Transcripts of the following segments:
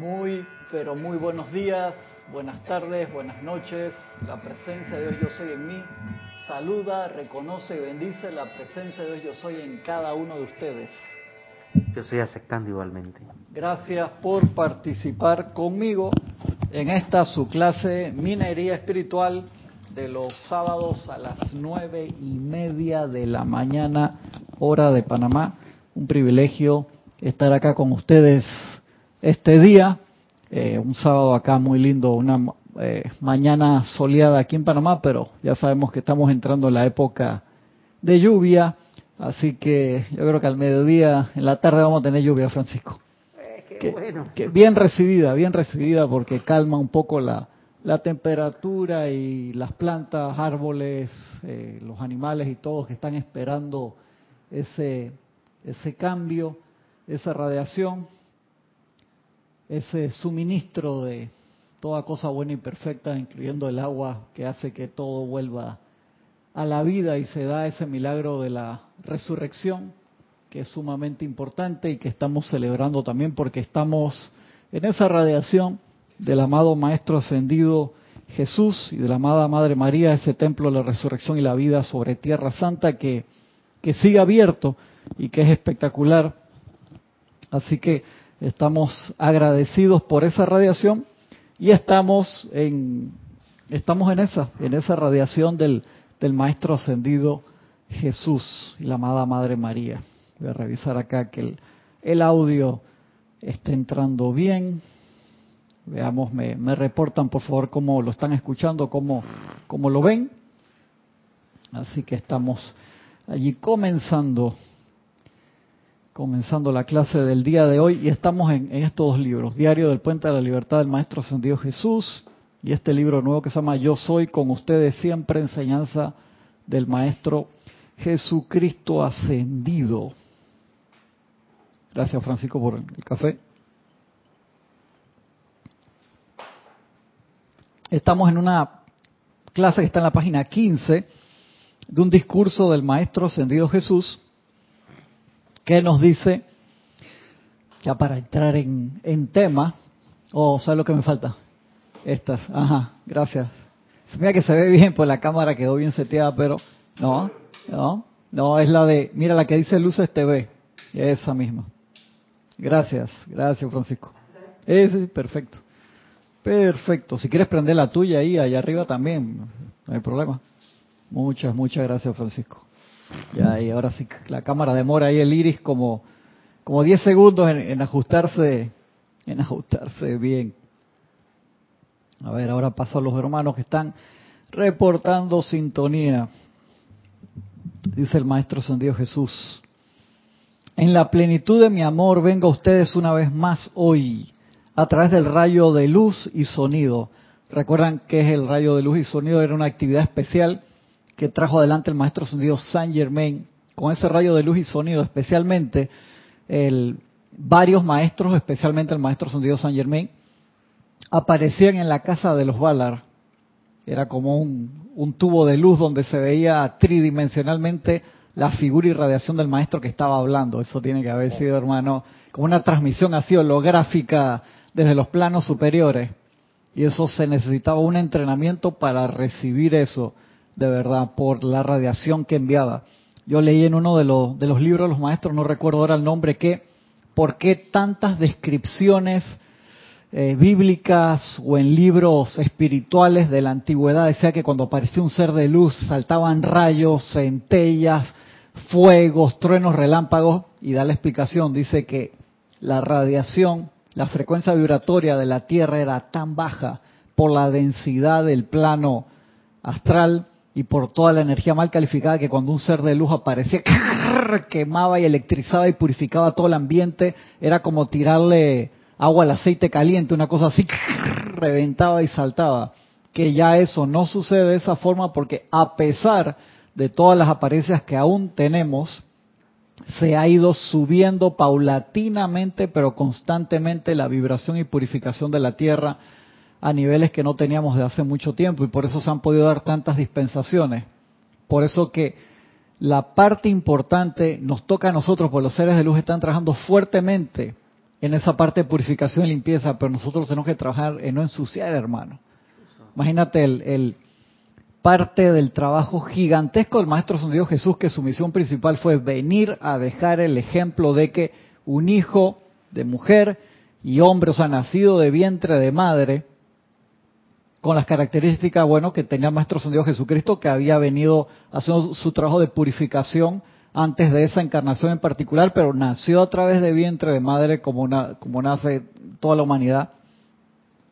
Muy, pero muy buenos días, buenas tardes, buenas noches. La presencia de Dios yo soy en mí. Saluda, reconoce y bendice la presencia de Dios yo soy en cada uno de ustedes. Yo estoy aceptando igualmente. Gracias por participar conmigo en esta su clase Minería Espiritual de los sábados a las nueve y media de la mañana, hora de Panamá. Un privilegio estar acá con ustedes este día. Eh, un sábado acá muy lindo, una eh, mañana soleada aquí en Panamá, pero ya sabemos que estamos entrando en la época de lluvia, así que yo creo que al mediodía, en la tarde vamos a tener lluvia, Francisco. Eh, que, bueno. que bien recibida, bien recibida porque calma un poco la, la temperatura y las plantas, árboles, eh, los animales y todos que están esperando ese, ese cambio, esa radiación, ese suministro de toda cosa buena y perfecta, incluyendo el agua que hace que todo vuelva a la vida y se da ese milagro de la resurrección, que es sumamente importante y que estamos celebrando también porque estamos en esa radiación del amado Maestro Ascendido Jesús y de la amada Madre María, ese templo de la resurrección y la vida sobre Tierra Santa que, que sigue abierto y que es espectacular. Así que estamos agradecidos por esa radiación y estamos en, estamos en esa, en esa radiación del, del Maestro Ascendido Jesús y la amada Madre María. Voy a revisar acá que el, el audio esté entrando bien. Veamos, me, me, reportan por favor cómo lo están escuchando, cómo, cómo lo ven. Así que estamos allí comenzando, comenzando la clase del día de hoy y estamos en, estos dos libros, Diario del Puente de la Libertad del Maestro Ascendido Jesús y este libro nuevo que se llama Yo Soy con ustedes siempre, enseñanza del Maestro Jesucristo Ascendido. Gracias Francisco por el café. Estamos en una clase que está en la página 15 de un discurso del Maestro Ascendido Jesús que nos dice, ya para entrar en, en tema, o oh, ¿sabes lo que me falta? Estas, ajá, gracias. Mira que se ve bien, pues la cámara quedó bien seteada, pero no, no, no, es la de, mira la que dice Luces TV, esa misma. Gracias, gracias Francisco. Ese, perfecto. Perfecto. Si quieres prender la tuya ahí, allá arriba también, no hay problema. Muchas, muchas gracias, Francisco. Ya, y ahora sí, la cámara demora ahí el iris como, como 10 segundos en, ajustarse, en ajustarse bien. A ver, ahora paso a los hermanos que están reportando sintonía. Dice el Maestro Sandido Jesús. En la plenitud de mi amor vengo a ustedes una vez más hoy a través del rayo de luz y sonido. Recuerdan que es el rayo de luz y sonido, era una actividad especial que trajo adelante el maestro ascendido Saint Germain. Con ese rayo de luz y sonido, especialmente, el, varios maestros, especialmente el maestro ascendido Saint Germain, aparecían en la casa de los Valar. Era como un, un tubo de luz donde se veía tridimensionalmente la figura y radiación del maestro que estaba hablando. Eso tiene que haber sido, hermano, como una transmisión así holográfica desde los planos superiores. Y eso se necesitaba un entrenamiento para recibir eso, de verdad, por la radiación que enviaba. Yo leí en uno de los, de los libros de los maestros, no recuerdo ahora el nombre, que por qué tantas descripciones eh, bíblicas o en libros espirituales de la antigüedad decía que cuando aparecía un ser de luz saltaban rayos, centellas, fuegos, truenos, relámpagos, y da la explicación, dice que la radiación la frecuencia vibratoria de la Tierra era tan baja por la densidad del plano astral y por toda la energía mal calificada que cuando un ser de luz aparecía, quemaba y electrizaba y purificaba todo el ambiente, era como tirarle agua al aceite caliente, una cosa así, reventaba y saltaba. Que ya eso no sucede de esa forma porque a pesar de todas las apariencias que aún tenemos, se ha ido subiendo paulatinamente, pero constantemente, la vibración y purificación de la Tierra a niveles que no teníamos de hace mucho tiempo y por eso se han podido dar tantas dispensaciones. Por eso que la parte importante nos toca a nosotros, porque los seres de luz están trabajando fuertemente en esa parte de purificación y limpieza, pero nosotros tenemos que trabajar en no ensuciar, hermano. Imagínate el, el parte del trabajo gigantesco del Maestro Dios Jesús, que su misión principal fue venir a dejar el ejemplo de que un hijo de mujer y hombre, o sea, nacido de vientre de madre, con las características, bueno, que tenía el Maestro Dios Jesucristo, que había venido haciendo su trabajo de purificación antes de esa encarnación en particular, pero nació a través de vientre de madre como, como nace toda la humanidad.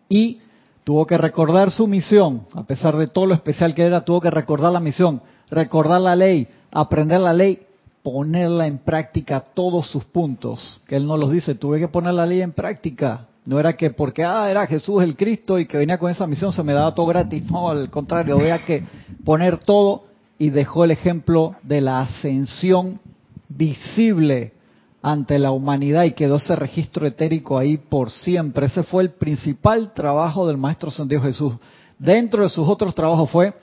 Y tuvo que recordar su misión, a pesar de todo lo especial que era, tuvo que recordar la misión, recordar la ley, aprender la ley, ponerla en práctica todos sus puntos, que él no los dice, tuve que poner la ley en práctica. No era que porque ah, era Jesús el Cristo y que venía con esa misión se me daba todo gratis, no, al contrario, había que poner todo y dejó el ejemplo de la ascensión visible ante la humanidad y quedó ese registro etérico ahí por siempre. Ese fue el principal trabajo del Maestro Santiago Jesús. Dentro de sus otros trabajos fue,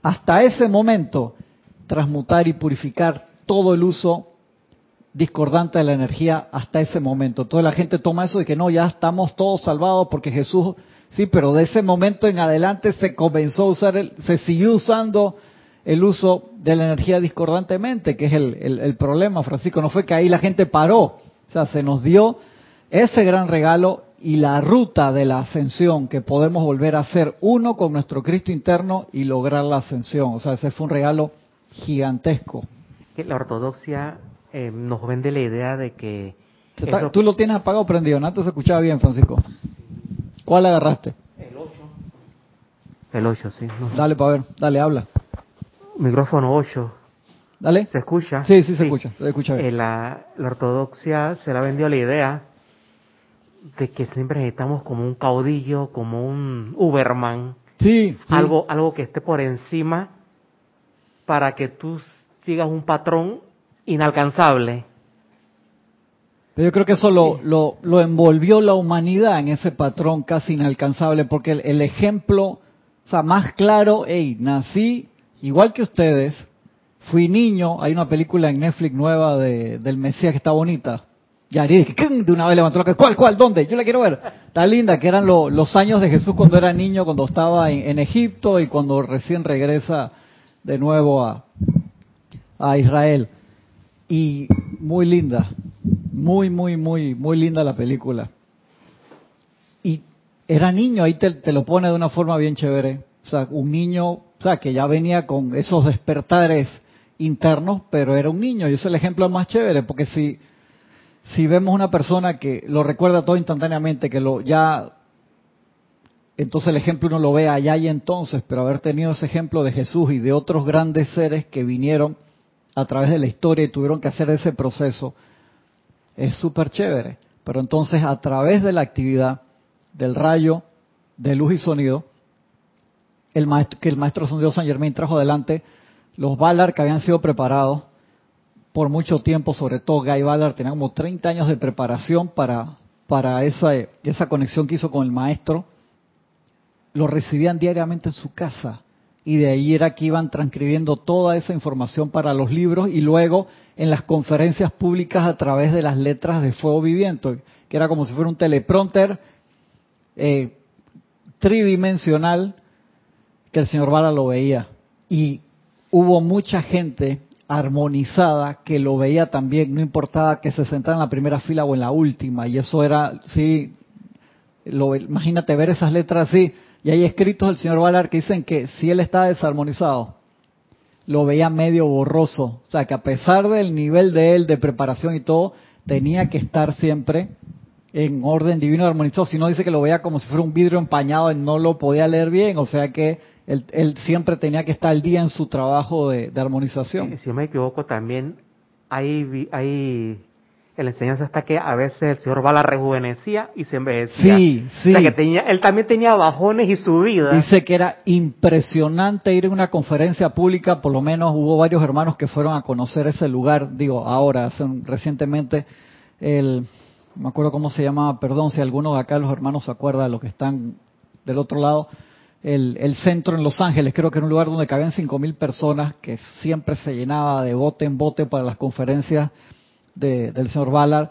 hasta ese momento, transmutar y purificar todo el uso discordante de la energía hasta ese momento. Toda la gente toma eso de que no, ya estamos todos salvados porque Jesús, sí, pero de ese momento en adelante se comenzó a usar, el, se siguió usando el uso de la energía discordantemente, que es el, el, problema, Francisco. No fue que ahí la gente paró, o sea, se nos dio ese gran regalo y la ruta de la ascensión, que podemos volver a ser uno con nuestro Cristo interno y lograr la ascensión. O sea, ese fue un regalo gigantesco. La ortodoxia eh, nos vende la idea de que... Tú lo tienes apagado o prendido, ¿no? se escuchaba bien, Francisco. ¿Cuál agarraste? El 8. El 8, sí. Dale, para ver, dale, habla. Micrófono 8. Dale. ¿Se escucha? Sí, sí, se escucha. Se escucha bien. Eh, la, ortodoxia se la vendió la idea de que siempre necesitamos como un caudillo, como un Uberman. Sí, Algo, algo que esté por encima para que tú sigas un patrón inalcanzable. Pero yo creo que eso lo, lo, lo, envolvió la humanidad en ese patrón casi inalcanzable, porque el, el ejemplo, o sea, más claro, hey, nací igual que ustedes, fui niño, hay una película en Netflix nueva de, del Mesías que está bonita. Y Ari de una vez levantó la cabeza, ¿cuál, cuál, dónde? Yo la quiero ver. Está linda, que eran los años de Jesús cuando era niño, cuando estaba en, Egipto y cuando recién regresa de nuevo a, a Israel. Y muy linda, muy, muy, muy, muy linda la película. Y era niño, ahí te, lo pone de una forma bien chévere. O sea, un niño o sea, que ya venía con esos despertares internos, pero era un niño. Y es el ejemplo más chévere, porque si, si vemos una persona que lo recuerda todo instantáneamente, que lo ya, entonces el ejemplo uno lo ve allá y entonces, pero haber tenido ese ejemplo de Jesús y de otros grandes seres que vinieron a través de la historia y tuvieron que hacer ese proceso, es súper chévere. Pero entonces a través de la actividad del rayo de luz y sonido, el maestro, que el maestro Dios San Germain trajo adelante, los Valar que habían sido preparados por mucho tiempo, sobre todo Guy Ballard, tenía como 30 años de preparación para, para esa, esa conexión que hizo con el maestro, lo recibían diariamente en su casa y de ahí era que iban transcribiendo toda esa información para los libros y luego en las conferencias públicas a través de las letras de fuego viviente, que era como si fuera un teleprompter eh, tridimensional que el señor Vara lo veía. Y hubo mucha gente armonizada que lo veía también, no importaba que se sentara en la primera fila o en la última, y eso era, sí, lo, imagínate ver esas letras así, y hay escritos del señor Valar que dicen que si él estaba desarmonizado, lo veía medio borroso, o sea que a pesar del nivel de él de preparación y todo, tenía que estar siempre en orden divino armonizado, si no dice que lo veía como si fuera un vidrio empañado y no lo podía leer bien, o sea que él, siempre tenía que estar al día en su trabajo de, armonización. Si me equivoco, también hay, hay la enseñanza está que a veces el señor va a la rejuvenecía y se envejecía. Sí, sí. que tenía, él también tenía bajones y subidas. Dice que era impresionante ir a una conferencia pública, por lo menos hubo varios hermanos que fueron a conocer ese lugar, digo, ahora, hace recientemente, el, me acuerdo cómo se llamaba, perdón si alguno de acá los hermanos se acuerda de los que están del otro lado, el, centro en Los Ángeles, creo que era un lugar donde cabían 5.000 personas, que siempre se llenaba de bote en bote para las conferencias del señor Ballard,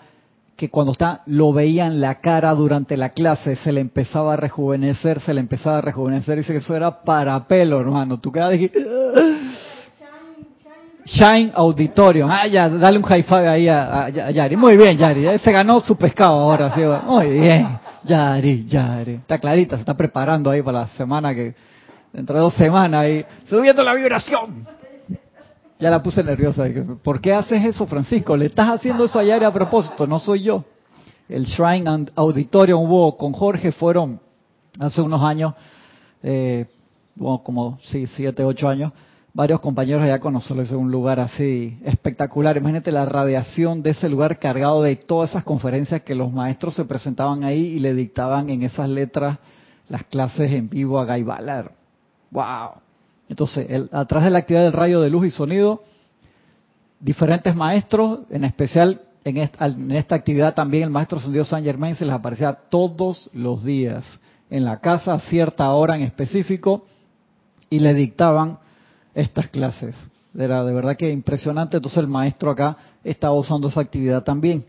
que cuando está, lo veían la cara durante la clase, se le empezaba a rejuvenecer, se le empezaba a rejuvenecer, dice que eso era para pelo, hermano. Tú quedas aquí. Shine Auditorium. Ah, ya, dale un high five ahí a, Yari. Muy bien, Yari. Se ganó su pescado ahora. ¿sí? Muy bien. Yari, Yari. Está clarita, se está preparando ahí para la semana que, dentro de dos semanas ahí, subiendo la vibración. Ya la puse nerviosa. ¿Por qué haces eso, Francisco? Le estás haciendo eso a Yari a propósito, no soy yo. El Shrine Auditorium hubo con Jorge, fueron hace unos años, eh, como sí, siete, ocho años varios compañeros allá con nosotros en un lugar así espectacular. Imagínate la radiación de ese lugar cargado de todas esas conferencias que los maestros se presentaban ahí y le dictaban en esas letras las clases en vivo a Guy Ballard. ¡Wow! Entonces, el, atrás de la actividad del rayo de luz y sonido, diferentes maestros, en especial en esta, en esta actividad también el maestro Sendido San Germain se les aparecía todos los días en la casa a cierta hora en específico y le dictaban estas clases. Era de verdad que impresionante. Entonces el maestro acá estaba usando esa actividad también.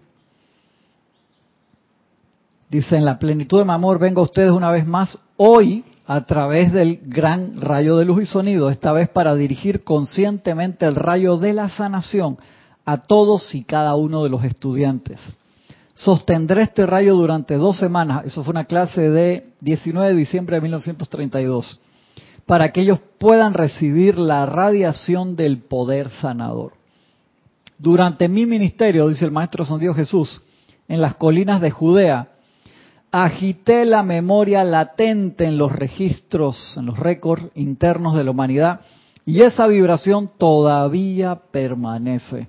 Dice, en la plenitud de mi amor vengo a ustedes una vez más hoy a través del gran rayo de luz y sonido, esta vez para dirigir conscientemente el rayo de la sanación a todos y cada uno de los estudiantes. Sostendré este rayo durante dos semanas, eso fue una clase de 19 de diciembre de 1932 para que ellos puedan recibir la radiación del poder sanador. Durante mi ministerio, dice el Maestro San Dios Jesús, en las colinas de Judea, agité la memoria latente en los registros, en los récords internos de la humanidad, y esa vibración todavía permanece.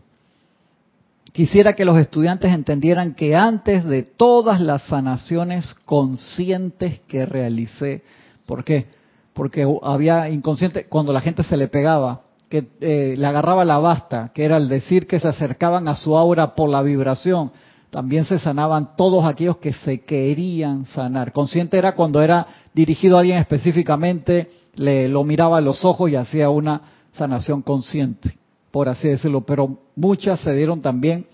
Quisiera que los estudiantes entendieran que antes de todas las sanaciones conscientes que realicé, ¿por qué? porque había inconsciente cuando la gente se le pegaba, que eh, le agarraba la basta, que era el decir que se acercaban a su aura por la vibración. También se sanaban todos aquellos que se querían sanar. Consciente era cuando era dirigido a alguien específicamente, le lo miraba a los ojos y hacía una sanación consciente, por así decirlo. Pero muchas se dieron también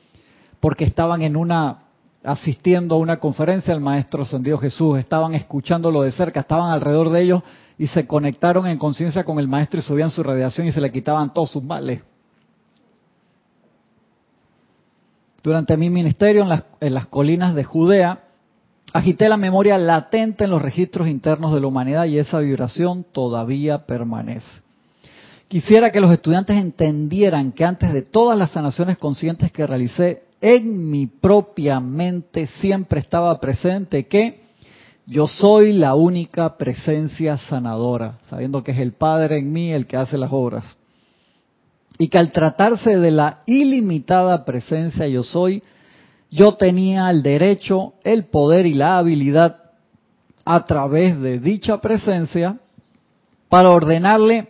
porque estaban en una asistiendo a una conferencia del Maestro Ascendido Jesús, estaban escuchándolo de cerca, estaban alrededor de ellos y se conectaron en conciencia con el Maestro y subían su radiación y se le quitaban todos sus males. Durante mi ministerio en las, en las colinas de Judea, agité la memoria latente en los registros internos de la humanidad y esa vibración todavía permanece. Quisiera que los estudiantes entendieran que antes de todas las sanaciones conscientes que realicé, en mi propia mente siempre estaba presente que yo soy la única presencia sanadora, sabiendo que es el Padre en mí el que hace las obras. Y que al tratarse de la ilimitada presencia yo soy, yo tenía el derecho, el poder y la habilidad a través de dicha presencia para ordenarle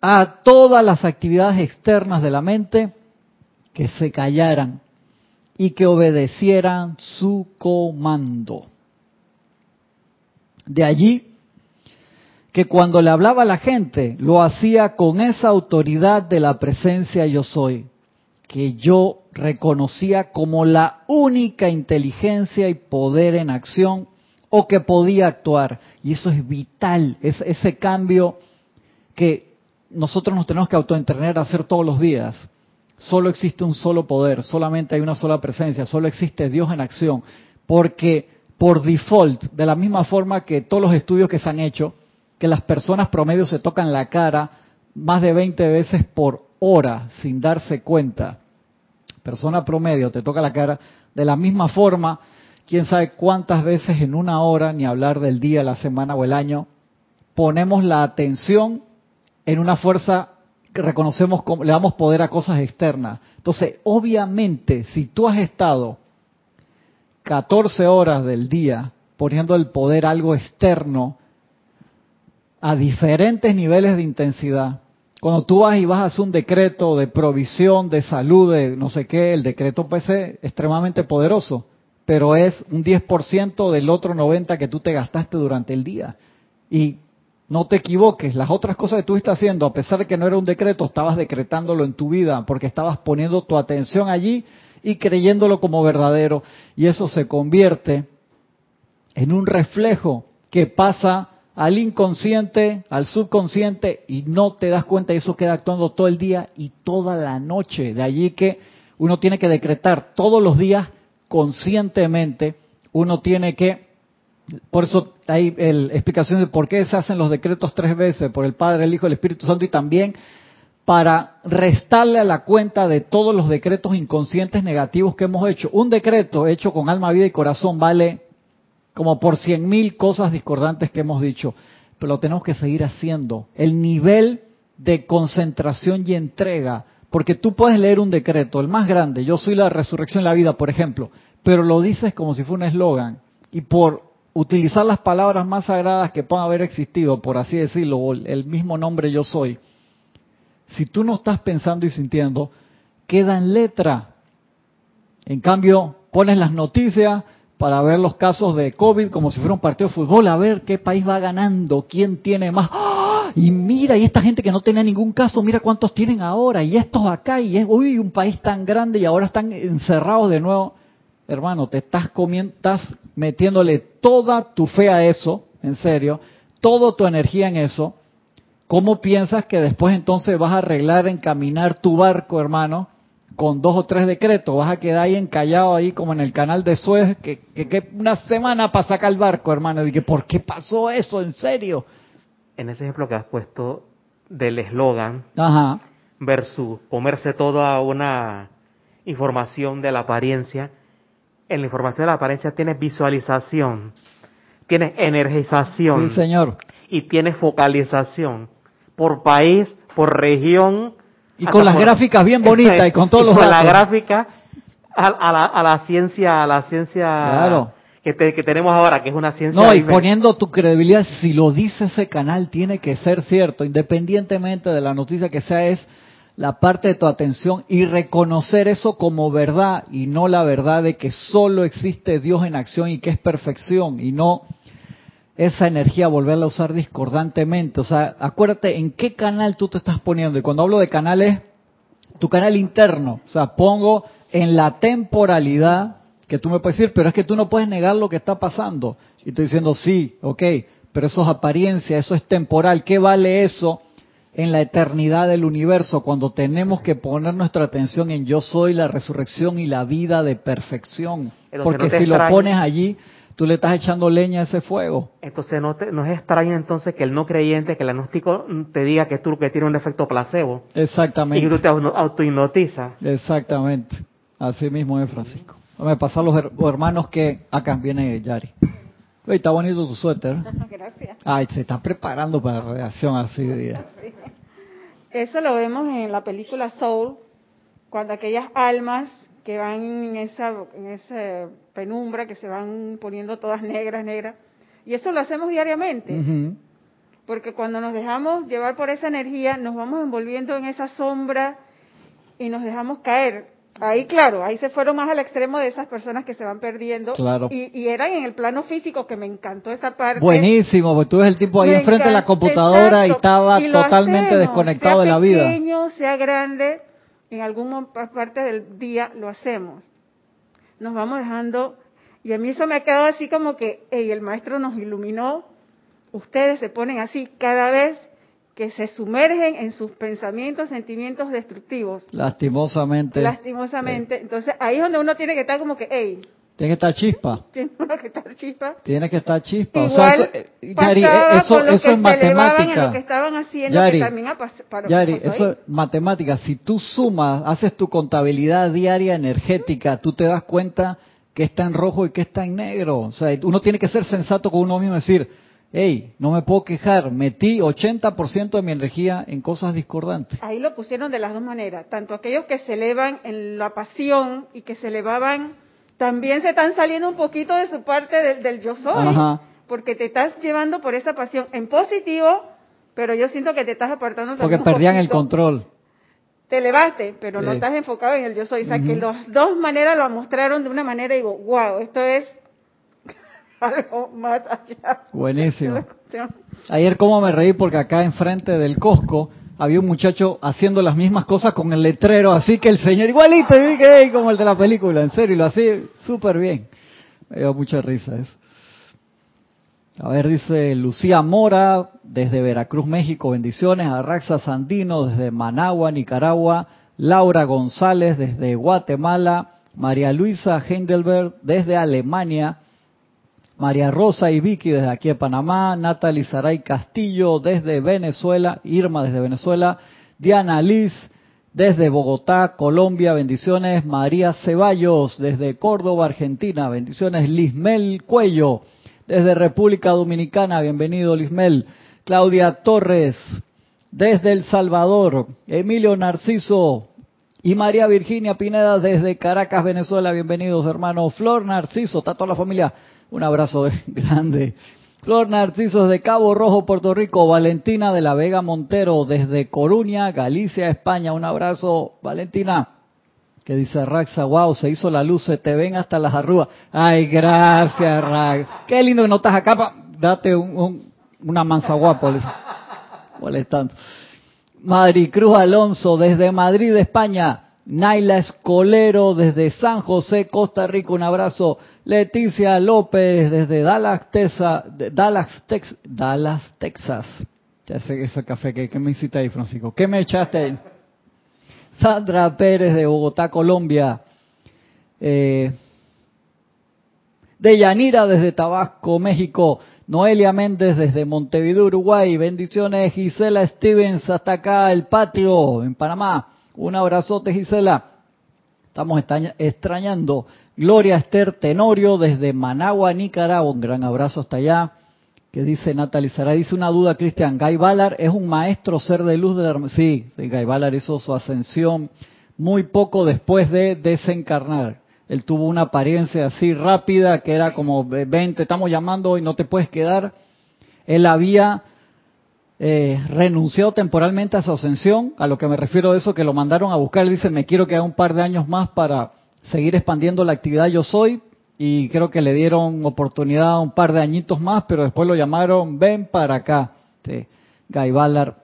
a todas las actividades externas de la mente que se callaran y que obedecieran su comando. De allí que cuando le hablaba a la gente lo hacía con esa autoridad de la presencia yo soy, que yo reconocía como la única inteligencia y poder en acción o que podía actuar. Y eso es vital, es ese cambio que nosotros nos tenemos que autoentrenar a hacer todos los días solo existe un solo poder, solamente hay una sola presencia, solo existe Dios en acción, porque por default, de la misma forma que todos los estudios que se han hecho, que las personas promedio se tocan la cara más de 20 veces por hora sin darse cuenta. Persona promedio te toca la cara de la misma forma, quién sabe cuántas veces en una hora, ni hablar del día, la semana o el año, ponemos la atención en una fuerza reconocemos, le damos poder a cosas externas. Entonces, obviamente, si tú has estado 14 horas del día poniendo el poder a algo externo a diferentes niveles de intensidad, cuando tú vas y vas a hacer un decreto de provisión, de salud, de no sé qué, el decreto puede ser extremadamente poderoso, pero es un 10% del otro 90% que tú te gastaste durante el día. Y No te equivoques, las otras cosas que estuviste haciendo, a pesar de que no era un decreto, estabas decretándolo en tu vida, porque estabas poniendo tu atención allí y creyéndolo como verdadero. Y eso se convierte en un reflejo que pasa al inconsciente, al subconsciente, y no te das cuenta, y eso queda actuando todo el día y toda la noche. De allí que uno tiene que decretar todos los días conscientemente, uno tiene que, por eso hay el, explicación de por qué se hacen los decretos tres veces, por el Padre, el Hijo, el Espíritu Santo, y también para restarle a la cuenta de todos los decretos inconscientes negativos que hemos hecho. Un decreto hecho con alma, vida y corazón vale como por cien mil cosas discordantes que hemos dicho, pero lo tenemos que seguir haciendo. El nivel de concentración y entrega, porque tú puedes leer un decreto, el más grande, yo soy la resurrección de la vida, por ejemplo, pero lo dices como si fuera un eslogan, y por utilizar las palabras más sagradas que puedan haber existido, por así decirlo, el mismo nombre yo soy, si tú no estás pensando y sintiendo, queda en letra. En cambio, pones las noticias, para ver los casos de COVID como si fuera un partido de fútbol, a ver qué país va ganando, quién tiene más. ¡Ah! Y mira, y esta gente que no tenía ningún caso, mira cuántos tienen ahora, y estos acá, y es, uy, un país tan grande y ahora están encerrados de nuevo. Hermano, te estás comiendo, estás metiéndole toda tu fe a eso, en serio, toda tu energía en eso. ¿Cómo piensas que después entonces vas a arreglar, encaminar tu barco, hermano? Con dos o tres decretos, vas a quedar ahí encallado ahí como en el canal de Suez, que, que, una semana para sacar el barco, hermano. Y que, ¿por qué pasó eso? ¿En serio? En ese ejemplo que has puesto del eslogan versus comerse toda una información de la apariencia, en la información de la apariencia tienes visualización, tienes energización. Sí, señor. Y tienes focalización por país, por región, y con las gráficas bien bonitas y con todos los con la gráfica a, la, a, la, ciencia, a la ciencia que, que, tenemos ahora, que es una ciencia. No, y poniendo tu credibilidad, si lo dice ese canal, tiene que ser cierto, independientemente de la noticia que sea, es la parte de tu atención y reconocer eso como verdad y no la verdad de que solo existe Dios en acción y que es perfección y no esa energía volverla a usar discordantemente. O sea, acuérdate en qué canal tú te estás poniendo. Y cuando hablo de canales, tu canal interno. O sea, pongo en la temporalidad que tú me puedes decir, pero es que tú no puedes negar lo que está pasando. Y estoy diciendo, sí, ok, pero eso es apariencia, eso es temporal. ¿Qué vale eso en la eternidad del universo cuando tenemos que poner nuestra atención en yo soy la resurrección y la vida de perfección? Porque si lo pones allí, tú le estás echando leña a ese fuego. Entonces no, no es extraño entonces que el no creyente, que el agnóstico te diga que tú que tiene un efecto placebo. Exactamente. Y tú te autohipnotizas. Exactamente. Así mismo es, Francisco. Me pasan los hermanos que acá viene Yari. Oye, está bonito tu suéter. Gracias. Ay, se está preparando para la reacción así de día. Eso lo vemos en la película Soul, cuando aquellas almas que van en esa, en esa penumbra, que se van poniendo todas negras, negras. Y eso lo hacemos diariamente. Porque cuando nos dejamos llevar por esa energía, nos vamos envolviendo en esa sombra y nos dejamos caer. Ahí, claro, ahí se fueron más al extremo de esas personas que se van perdiendo. Claro. Y, eran en el plano físico, que me encantó esa parte. Buenísimo, porque tú ves el tipo ahí enfrente de la computadora y estaba totalmente desconectado de la vida. Sea pequeño, sea grande, en alguna parte del día lo hacemos. Nos vamos dejando, y a mí eso me ha quedado así como que, hey, el maestro nos iluminó, ustedes se ponen así cada vez que se sumergen en sus pensamientos, sentimientos destructivos. Lastimosamente. Lastimosamente. Entonces ahí es donde uno tiene que estar como que, hey, tiene que estar chispa. Tiene que estar chispa. Tiene que estar chispa. o sea, eso, eh, Yari, eso, eso es matemática. Lo que estaban haciendo, Yari, que también para, Yari eso es matemática. Si tú sumas, haces tu contabilidad diaria energética, tú te das cuenta que está en rojo y que está en negro. O sea, uno tiene que ser sensato con uno mismo y decir, hey, no me puedo quejar, metí 80% de mi energía en cosas discordantes. Ahí lo pusieron de las dos maneras, tanto aquellos que se elevan en la pasión y que se elevaban también se están saliendo un poquito de su parte del, yo soy, porque te estás llevando por esa pasión en positivo, pero yo siento que te estás apartando Porque perdían el control. Te elevaste, pero no estás enfocado en el yo soy. O sea, que las dos maneras lo mostraron de una manera y digo, wow, esto es algo más allá. Buenísimo. Ayer como me reí porque acá enfrente del Costco había un muchacho haciendo las mismas cosas con el letrero, así que el señor igualito, y dije, como el de la película, en serio, lo hacía súper bien. Me dio mucha risa eso. A ver, dice Lucía Mora, desde Veracruz, México, bendiciones. A Raxa Sandino, desde Managua, Nicaragua. Laura González, desde Guatemala. María Luisa Heidelberg, desde Alemania. María Rosa y Vicky, desde aquí de Panamá. Natalie Saray Castillo, desde Venezuela. Irma, desde Venezuela. Diana Liz, desde Bogotá, Colombia, bendiciones. María Ceballos, desde Córdoba, Argentina, bendiciones. Lismel Cuello, desde República Dominicana, bienvenido Lismel. Claudia Torres, desde El Salvador. Emilio Narciso y María Virginia Pineda, desde Caracas, Venezuela, bienvenidos hermanos. Flor Narciso, está toda la familia. Un abrazo grande. Flor Narciso de Cabo Rojo, Puerto Rico. Valentina de la Vega Montero, desde Coruña, Galicia, España. Un abrazo, Valentina que dice Raxa, wow, se hizo la luz, se te ven hasta las arrugas. Ay, gracias, Rax. Qué lindo que no estás acá, pa... date un, una mansa guapo. Molestando. Cruz Alonso, desde Madrid, España. Naila Escolero, desde San José, Costa Rica, un abrazo. Leticia López, desde Dallas, Texas. Dallas, Dallas, Texas. Ya sé ese café, ¿qué, me hiciste ahí, Francisco? ¿Qué me echaste? Sandra Pérez de Bogotá, Colombia. Eh, de Yanira desde Tabasco, México. Noelia Méndez desde Montevideo, Uruguay. Bendiciones, Gisela Stevens, hasta acá, el patio, en Panamá. Un abrazote, Gisela. Estamos extrañando. Gloria Esther Tenorio desde Managua, Nicaragua. Un gran abrazo hasta allá que dice Natalie Sara, dice una duda, Cristian, Guy Ballard es un maestro ser de luz de la... Sí, Guy Ballard hizo su ascensión muy poco después de desencarnar. Él tuvo una apariencia así rápida, que era como, ven, te estamos llamando y no te puedes quedar. Él había eh, renunciado temporalmente a su ascensión, a lo que me refiero a eso, que lo mandaron a buscar. Dice, me quiero quedar un par de años más para seguir expandiendo la actividad yo soy, y creo que le dieron oportunidad un par de añitos más, pero después lo llamaron, ven para acá. Guy Ballard,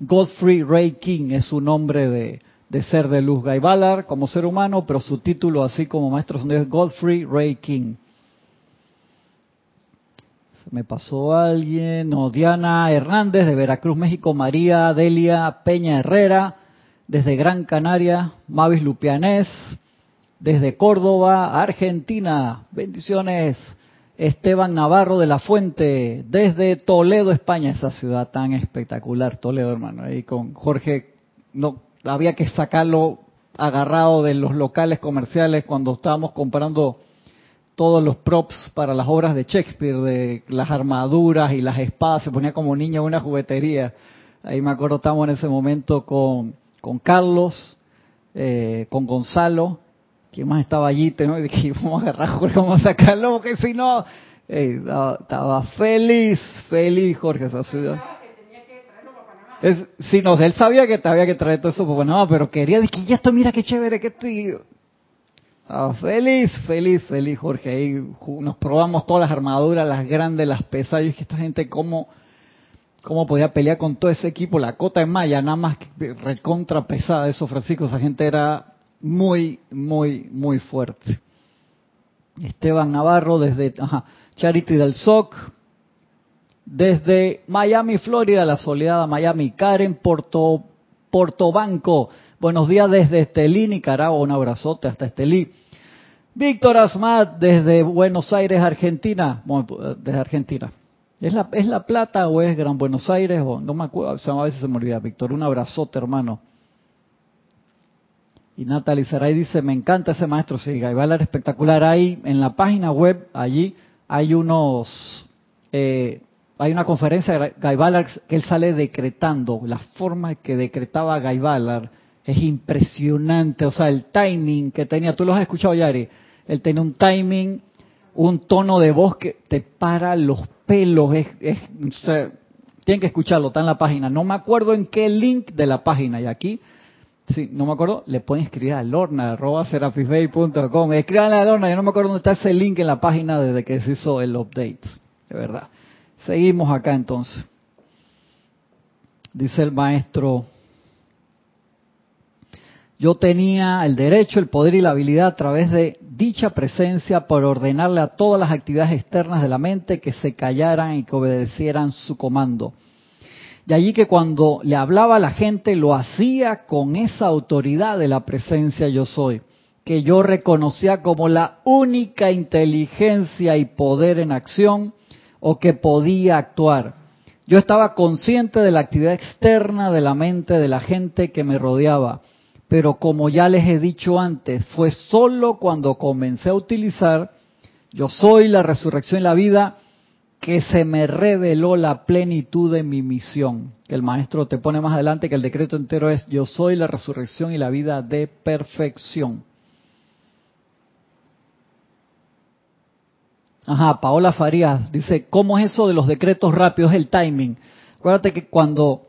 Godfrey Ray King es su nombre de, ser de luz. Guy Ballard como ser humano, pero su título así como maestro es Godfrey Ray King. Me pasó alguien, no, Diana Hernández de Veracruz, México, María Delia Peña Herrera, desde Gran Canaria, Mavis Lupianés, desde Córdoba, Argentina. Bendiciones. Esteban Navarro de la Fuente, desde Toledo, España, esa ciudad tan espectacular, Toledo, hermano. Ahí con Jorge, no había que sacarlo agarrado de los locales comerciales cuando estábamos comprando todos los props para las obras de Shakespeare, de las armaduras y las espadas, se ponía como niño en una juguetería. Ahí me acuerdo, estábamos en ese momento con, con Carlos, eh, con Gonzalo, ¿Quién más estaba allí? ¿no? Y dije, vamos a agarrar Jorge, vamos a sacarlo, porque si no... estaba, feliz, feliz Jorge esa ciudad. Es, sí, no, él sabía que te había que traer todo eso pues no, pero quería decir, ya esto, mira qué chévere que estoy. Estaba feliz, feliz, feliz Jorge. Ahí nos probamos todas las armaduras, las grandes, las pesadas. Y esta gente, ¿cómo, cómo podía pelear con todo ese equipo? La cota de malla, nada más recontra pesada. Eso, Francisco, esa gente era muy, muy, muy fuerte. Esteban Navarro desde Charity del SOC, desde Miami, Florida, la soleada Miami, Karen Porto, Portobanco. Buenos días desde Estelí, Nicaragua, un abrazote hasta Estelí. Víctor Asmat desde Buenos Aires, Argentina, desde Argentina. ¿Es la, ¿Es La Plata o es Gran Buenos Aires? O, no me acuerdo, a veces se me olvida, Víctor. Un abrazote, hermano. Y Natalie Saray dice, me encanta ese maestro, sí, Gaibalar espectacular. Hay en la página web, allí, hay unos, eh, hay una conferencia de Gaibalar que él sale decretando, la forma que decretaba Gaibalar es impresionante, o sea, el timing que tenía, tú lo has escuchado, Yari, él tenía un timing, un tono de voz que te para los pelos, es, tienen que escucharlo, está en la página, no me acuerdo en qué link de la página, y aquí sí, no me acuerdo, le pueden escribir a lorna, arroba. Escriban a lorna, yo no me acuerdo dónde está ese link en la página desde que se hizo el update. De verdad. Seguimos acá entonces. Dice el maestro, yo tenía el derecho, el poder y la habilidad a través de dicha presencia para ordenarle a todas las actividades externas de la mente que se callaran y que obedecieran su comando. Y allí que cuando le hablaba a la gente lo hacía con esa autoridad de la presencia yo soy, que yo reconocía como la única inteligencia y poder en acción o que podía actuar. Yo estaba consciente de la actividad externa de la mente de la gente que me rodeaba pero como ya les he dicho antes, fue solo cuando comencé a utilizar yo soy la resurrección y la vida que se me reveló la plenitud de mi misión. El maestro te pone más adelante que el decreto entero es yo soy la resurrección y la vida de perfección. Ajá, Paola Farías dice, ¿cómo es eso de los decretos rápidos? El timing. Acuérdate que cuando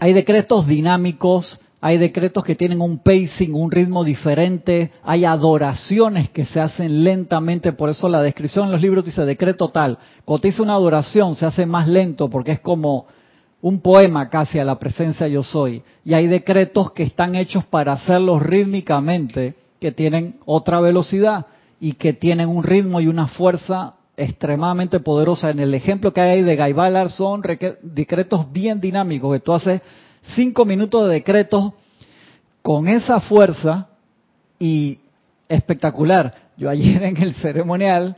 hay decretos dinámicos, hay decretos que tienen un pacing, un ritmo diferente, hay adoraciones que se hacen lentamente, por eso la descripción en los libros dice decreto tal. Dice una adoración se hace más lento porque es como un poema casi a la presencia yo soy. Y hay decretos que están hechos para hacerlos rítmicamente, que tienen otra velocidad y que tienen un ritmo y una fuerza extremadamente poderosa. En el ejemplo que hay de Gaibalar son decretos bien dinámicos, que tú haces cinco minutos de decretos con esa fuerza y espectacular. Yo ayer en el ceremonial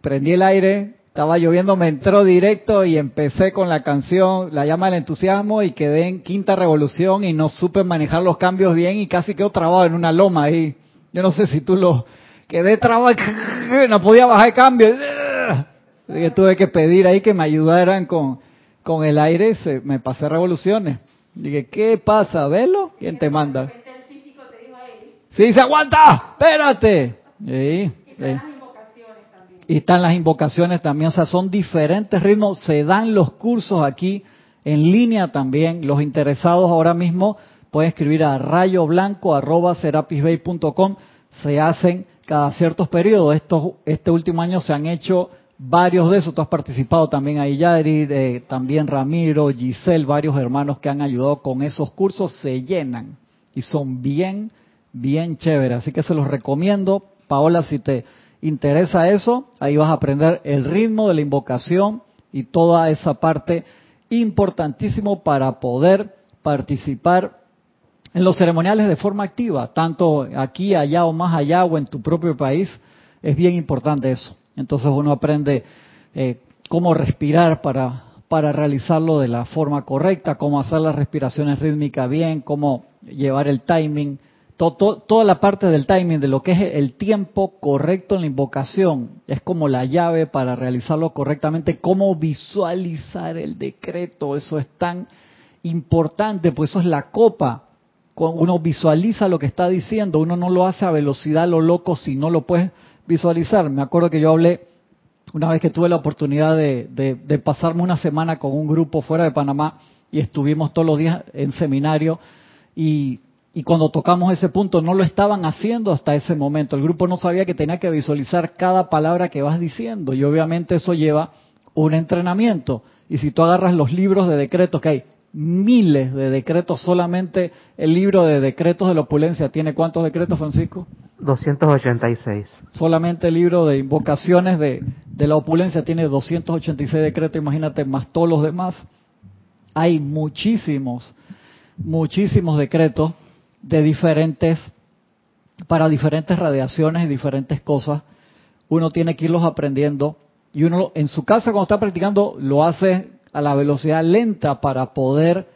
prendí el aire, estaba lloviendo, me entró directo y empecé con la canción La llama del entusiasmo y quedé en quinta revolución y no supe manejar los cambios bien y casi quedó trabado en una loma ahí. Yo no sé si tú lo quedé trabado, no podía bajar el cambio. tuve que pedir ahí que me ayudaran con con el aire se, me pasé revoluciones. Dije, ¿qué pasa? ¿Velo? ¿Quién te manda? Sí, se aguanta, espérate. y están las invocaciones también, o sea, son diferentes ritmos, se dan los cursos aquí en línea también. Los interesados ahora mismo pueden escribir a rayoblanco.com, se hacen cada ciertos periodos. Estos, este último año se han hecho varios de esos, tú has participado también ahí, Yari, eh, también Ramiro, Giselle, varios hermanos que han ayudado con esos cursos, se llenan y son bien, bien chéveres. Así que se los recomiendo. Paola, si te interesa eso, ahí vas a aprender el ritmo de la invocación y toda esa parte importantísimo para poder participar en los ceremoniales de forma activa, tanto aquí, allá o más allá o en tu propio país. Es bien importante eso. Entonces uno aprende eh, cómo respirar para, para realizarlo de la forma correcta, cómo hacer las respiraciones rítmicas bien, cómo llevar el timing, toda la parte del timing de lo que es el tiempo correcto en la invocación es como la llave para realizarlo correctamente, cómo visualizar el decreto, eso es tan importante, pues eso es la copa. Uno visualiza lo que está diciendo, uno no lo hace a velocidad lo loco si no lo puedes visualizar. Me acuerdo que yo hablé una vez que tuve la oportunidad de, pasarme una semana con un grupo fuera de Panamá y estuvimos todos los días en seminario y, y cuando tocamos ese punto no lo estaban haciendo hasta ese momento. El grupo no sabía que tenía que visualizar cada palabra que vas diciendo y obviamente eso lleva un entrenamiento. Y si tú agarras los libros de decretos que hay, miles de decretos, solamente el libro de decretos de la opulencia tiene cuántos decretos, Francisco? 286. Solamente el libro de invocaciones de, de la opulencia tiene 286 decretos, imagínate, más todos los demás. Hay muchísimos, muchísimos decretos de diferentes, para diferentes radiaciones y diferentes cosas. Uno tiene que irlos aprendiendo y uno en su casa cuando está practicando lo hace a la velocidad lenta para poder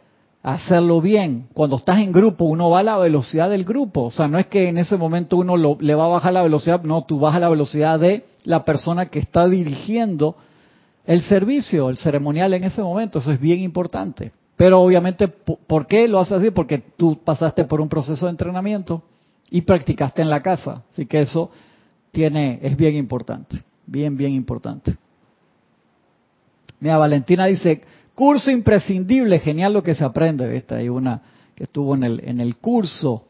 hacerlo bien. Cuando estás en grupo, uno va a la velocidad del grupo. O sea, no es que en ese momento uno le va a bajar la velocidad, no, tú a la velocidad de la persona que está dirigiendo el servicio, el ceremonial en ese momento. Eso es bien importante. Pero obviamente, ¿por qué lo haces así? Porque tú pasaste por un proceso de entrenamiento y practicaste en la casa. Así que eso tiene, es bien importante. Bien, bien importante. Mira, Valentina dice, curso imprescindible, genial lo que se aprende. Esta hay una que estuvo en el, en el curso.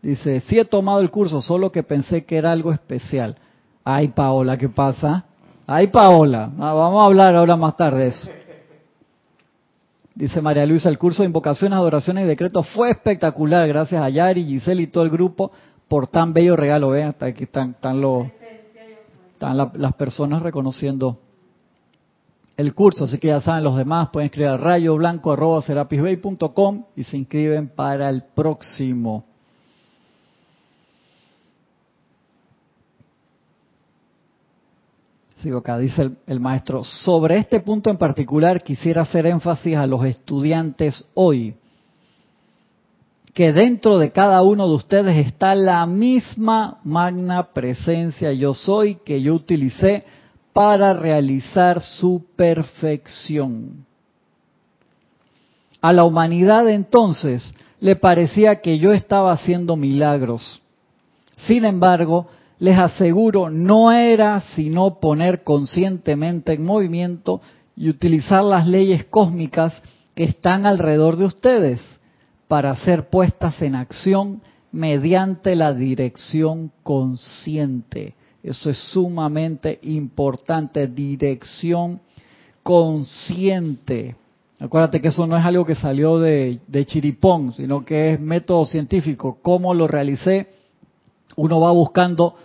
Dice, sí he tomado el curso, solo que pensé que era algo especial. Ay, Paola, ¿qué pasa? Ay, Paola, vamos a hablar ahora más tarde de eso. Dice María Luisa, el curso de invocaciones, adoraciones y decretos fue espectacular, gracias a Yari, Giselle y todo el grupo por tan bello regalo. Vean, hasta aquí están, están, los, están las personas reconociendo el curso, así que ya saben los demás, pueden escribir a rayo blanco y se inscriben para el próximo. Sigo acá, dice el, el, maestro, sobre este punto en particular quisiera hacer énfasis a los estudiantes hoy, que dentro de cada uno de ustedes está la misma magna presencia yo soy que yo utilicé para realizar su perfección. A la humanidad entonces le parecía que yo estaba haciendo milagros. Sin embargo, les aseguro, no era sino poner conscientemente en movimiento y utilizar las leyes cósmicas que están alrededor de ustedes para ser puestas en acción mediante la dirección consciente. Eso es sumamente importante, dirección consciente. Acuérdate que eso no es algo que salió de, chiripón, sino que es método científico. ¿Cómo lo realicé? Uno va buscando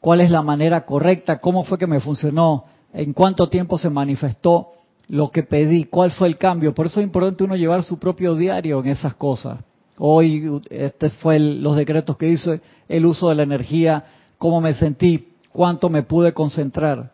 cuál es la manera correcta, cómo fue que me funcionó, en cuánto tiempo se manifestó lo que pedí, cuál fue el cambio. Por eso es importante uno llevar su propio diario en esas cosas. Hoy, este fue los decretos que hice, el uso de la energía, cómo me sentí, cuánto me pude concentrar.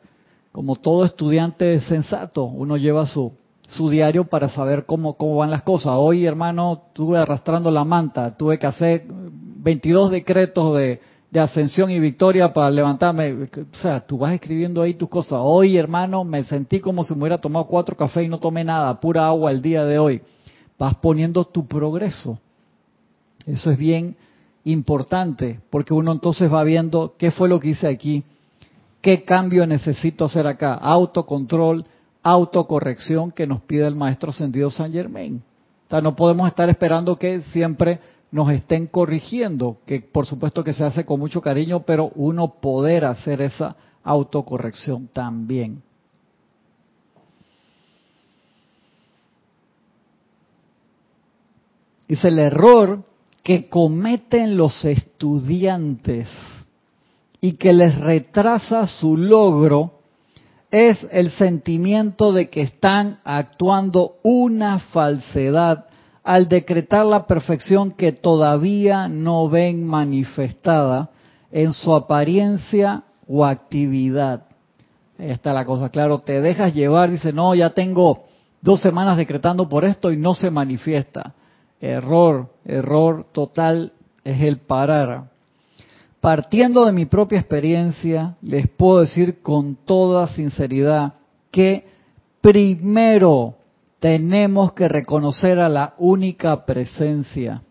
Como todo estudiante sensato, uno lleva su, su diario para saber cómo, cómo van las cosas. Hoy, hermano, estuve arrastrando la manta, tuve que hacer 22 decretos de, de ascensión y victoria para levantarme. O sea, tú vas escribiendo ahí tus cosas. Hoy, hermano, me sentí como si me hubiera tomado cuatro cafés y no tomé nada, pura agua el día de hoy. Vas poniendo tu progreso. Eso es bien importante, porque uno entonces va viendo qué fue lo que hice aquí, qué cambio necesito hacer acá, autocontrol, autocorrección que nos pide el maestro sentido San Germain. O no podemos estar esperando que siempre nos estén corrigiendo, que por supuesto que se hace con mucho cariño, pero uno poder hacer esa autocorrección también. Dice el error que cometen los estudiantes y que les retrasa su logro es el sentimiento de que están actuando una falsedad al decretar la perfección que todavía no ven manifestada en su apariencia o actividad. Ahí está la cosa, claro, te dejas llevar, dice, no, ya tengo dos semanas decretando por esto y no se manifiesta. Error, error total es el parar. Partiendo de mi propia experiencia, les puedo decir con toda sinceridad que primero tenemos que reconocer a la única presencia,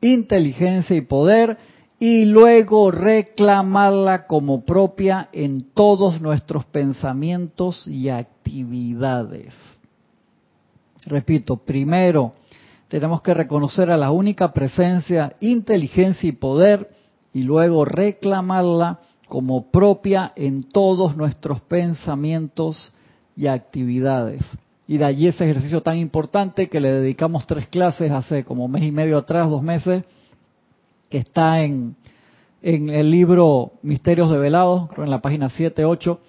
inteligencia y poder y luego reclamarla como propia en todos nuestros pensamientos y actividades. Repito, primero tenemos que reconocer a la única presencia, inteligencia y poder y luego reclamarla como propia en todos nuestros pensamientos y actividades. Y de allí ese ejercicio tan importante que le dedicamos tres clases hace como mes y medio atrás, dos meses, que está en, el libro Misterios de Velado, creo en la página 7, 8,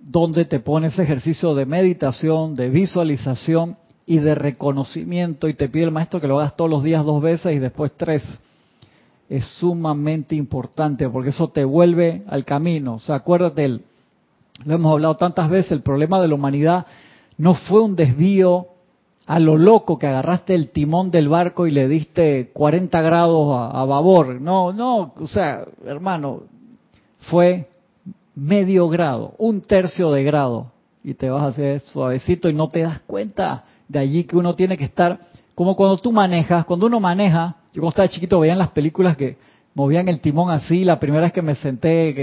donde te pone ese ejercicio de meditación, de visualización y de reconocimiento y te pide el maestro que lo hagas todos los días dos veces y después tres. Es sumamente importante porque eso te vuelve al camino. O sea, acuérdate, lo hemos hablado tantas veces, el problema de la humanidad no fue un desvío a lo loco que agarraste el timón del barco y le diste 40 grados a, babor. No, no, o sea, hermano, fue medio grado, un tercio de grado. Y te vas a hacer suavecito y no te das cuenta de allí que uno tiene que estar, como cuando tú manejas, cuando uno maneja, yo cuando estaba chiquito veía en las películas que movían el timón así, la primera vez que me senté,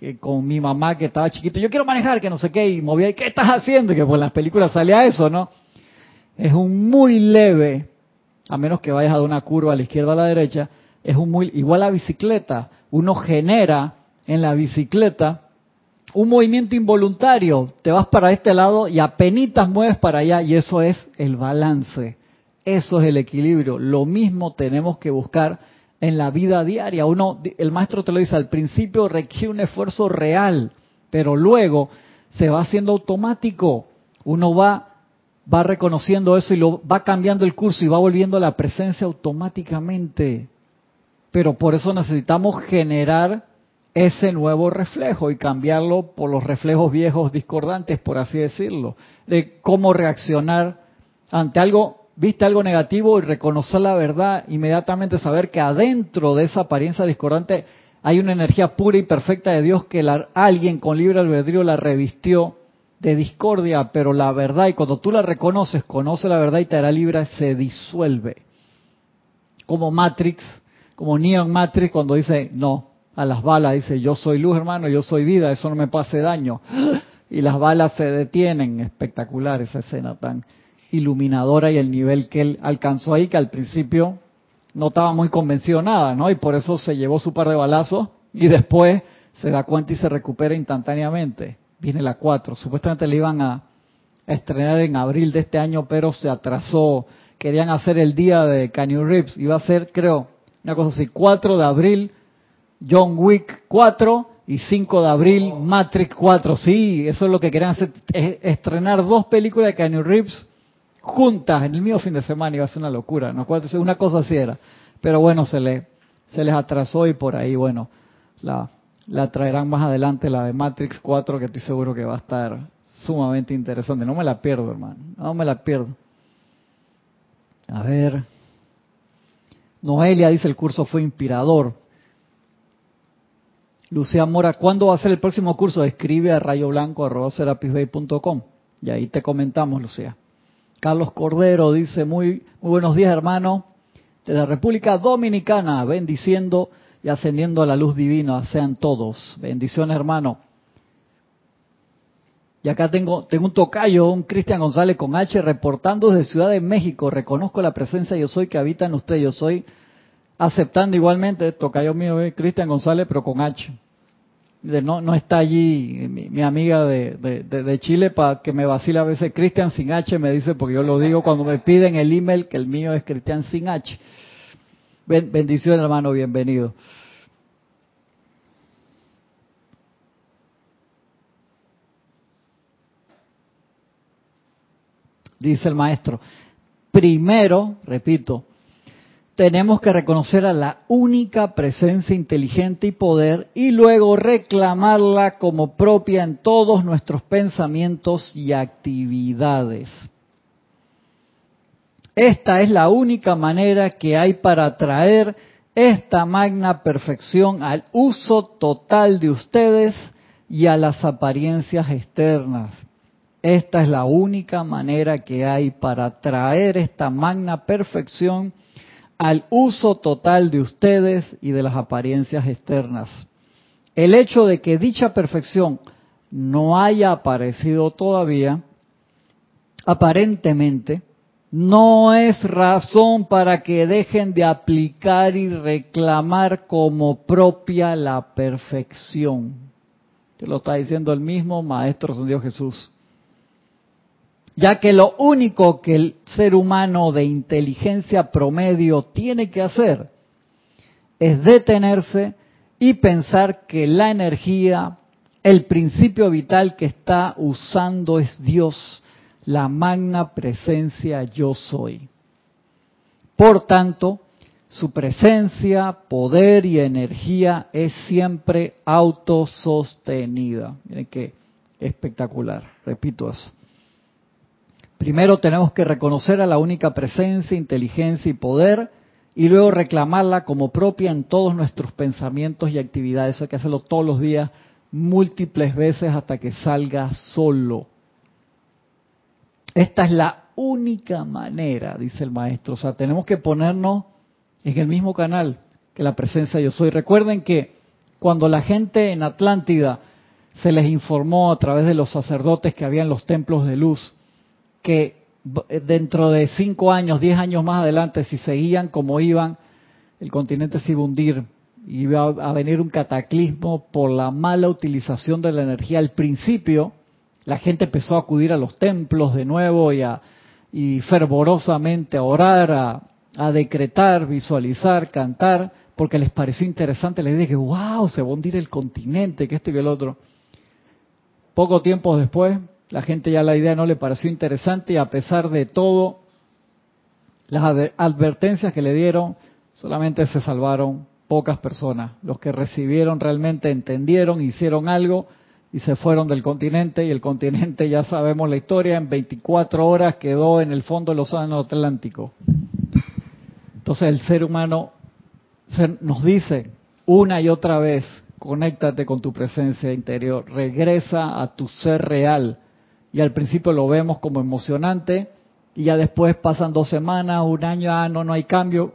que con mi mamá que estaba chiquito, yo quiero manejar, que no sé qué, y movía, ¿qué estás haciendo? Y que por las películas salía eso, ¿no? Es un muy leve a menos que vayas a una curva a la izquierda o a la derecha, es un muy, igual a bicicleta. Uno genera en la bicicleta un movimiento involuntario. Te vas para este lado y apenas mueves para allá y eso es el balance. Eso es el equilibrio. Lo mismo tenemos que buscar en la vida diaria. Uno, el maestro te lo dice, al principio requiere un esfuerzo real, pero luego se va haciendo automático. Uno va va reconociendo eso y lo va cambiando el curso y va volviendo a la presencia automáticamente. Pero por eso necesitamos generar ese nuevo reflejo y cambiarlo por los reflejos viejos discordantes, por así decirlo, de cómo reaccionar ante algo, viste algo negativo y reconocer la verdad, inmediatamente saber que adentro de esa apariencia discordante hay una energía pura y perfecta de Dios que alguien con libre albedrío la revistió de discordia, pero la verdad, y cuando tú la reconoces, conoce la verdad y te hará libre, se disuelve. Como Matrix, como Neon Matrix, cuando dice, no, a las balas, dice, yo soy luz, hermano, yo soy vida, eso no me pase daño. Y las balas se detienen. Espectacular esa escena tan iluminadora y el nivel que él alcanzó ahí, que al principio no estaba muy convencido nada, ¿no? Y por eso se llevó su par de balazos y después se da cuenta y se recupera instantáneamente viene la 4. Supuestamente le iban a estrenar en abril de este año, pero se atrasó. Querían hacer el día de Canyon Rips. Iba a ser, creo, una cosa así, 4 de abril, John Wick 4 y 5 de abril, Matrix 4. Sí, eso es lo que querían hacer, estrenar dos películas de Canyon Rips juntas en el mismo fin de semana. Iba a ser una locura, ¿no? Una cosa así era. Pero bueno, se, le, se les atrasó y por ahí, bueno, la, la traerán más adelante, la de Matrix 4, que estoy seguro que va a estar sumamente interesante. No me la pierdo, hermano. No me la pierdo. A ver. Noelia dice el curso fue inspirador. Lucía Mora, ¿cuándo va a ser el próximo curso? Escribe a rayoblanco.com y ahí te comentamos, Lucía. Carlos Cordero dice, muy, muy buenos días, hermano. De la República Dominicana, bendiciendo y ascendiendo a la luz divina sean todos. Bendiciones, hermano. Y acá tengo, tengo un tocayo, un Cristian González con H, reportando desde Ciudad de México. Reconozco la presencia yo soy que habita en usted. Yo soy aceptando igualmente, tocayo mío Cristian González, pero con H. No, no está allí mi, amiga de, de, Chile para que me vacile a veces Cristian sin H, me dice, porque yo lo digo cuando me piden el email que el mío es Cristian sin H. Bendiciones, hermano, bienvenido. Dice el maestro, primero, repito, tenemos que reconocer a la única presencia inteligente y poder y luego reclamarla como propia en todos nuestros pensamientos y actividades. Esta es la única manera que hay para traer esta magna perfección al uso total de ustedes y a las apariencias externas. Esta es la única manera que hay para traer esta magna perfección al uso total de ustedes y de las apariencias externas. El hecho de que dicha perfección no haya aparecido todavía, aparentemente, no es razón para que dejen de aplicar y reclamar como propia la perfección. Te lo está diciendo el mismo Maestro San Dios Jesús. Ya que lo único que el ser humano de inteligencia promedio tiene que hacer es detenerse y pensar que la energía, el principio vital que está usando es Dios la magna presencia yo soy. Por tanto, su presencia, poder y energía es siempre autosostenida. Miren qué espectacular, repito eso. Primero tenemos que reconocer a la única presencia, inteligencia y poder y luego reclamarla como propia en todos nuestros pensamientos y actividades. Eso hay que hacerlo todos los días, múltiples veces hasta que salga solo. Esta es la única manera, dice el maestro. O sea, tenemos que ponernos en el mismo canal que la presencia yo soy. Recuerden que cuando la gente en Atlántida se les informó a través de los sacerdotes que había en los templos de luz que dentro de cinco años, diez años más adelante, si seguían como iban, el continente se iba a hundir, iba a venir un cataclismo por la mala utilización de la energía. Al principio, la gente empezó a acudir a los templos de nuevo y, a, y fervorosamente a orar, a, a decretar, visualizar, cantar, porque les pareció interesante. Les dije, wow, se va a hundir el continente, que esto y que el otro. Poco tiempo después, la gente ya la idea no le pareció interesante y a pesar de todo, las advertencias que le dieron, solamente se salvaron pocas personas. Los que recibieron realmente entendieron, hicieron algo y se fueron del continente y el continente, ya sabemos la historia, en 24 horas quedó en el fondo del océano Atlántico. Entonces el ser humano nos dice una y otra vez, conéctate con tu presencia interior, regresa a tu ser real, y al principio lo vemos como emocionante y ya después pasan dos semanas, un año, ah, no, no hay cambio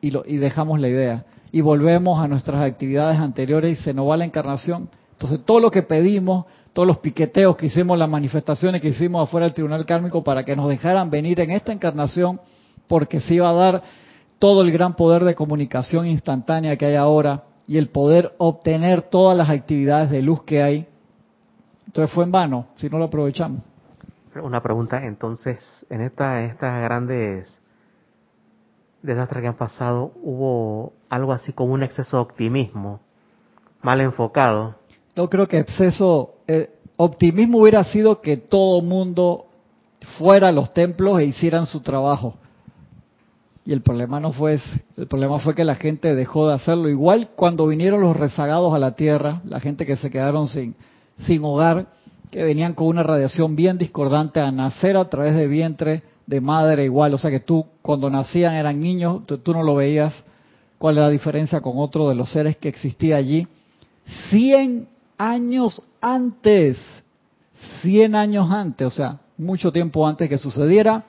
y, lo, y dejamos la idea y volvemos a nuestras actividades anteriores y se nos va la encarnación. Entonces todo lo que pedimos, todos los piqueteos que hicimos, las manifestaciones que hicimos afuera del tribunal kármico para que nos dejaran venir en esta encarnación, porque se iba a dar todo el gran poder de comunicación instantánea que hay ahora y el poder obtener todas las actividades de luz que hay, entonces fue en vano si no lo aprovechamos. Una pregunta, entonces, en esta, estas grandes desastres que han pasado, ¿hubo algo así como un exceso de optimismo mal enfocado? Yo creo que exceso, eh, optimismo hubiera sido que todo mundo fuera a los templos e hicieran su trabajo. Y el problema no fue ese. El problema fue que la gente dejó de hacerlo. Igual cuando vinieron los rezagados a la tierra, la gente que se quedaron sin, sin hogar, que venían con una radiación bien discordante a nacer a través de vientre de madre igual, o sea que tú cuando nacían eran niños, tú, no lo veías, cuál era la diferencia con otro de los seres que existía allí. Cien años antes, cien años antes, o sea, mucho tiempo antes que sucediera,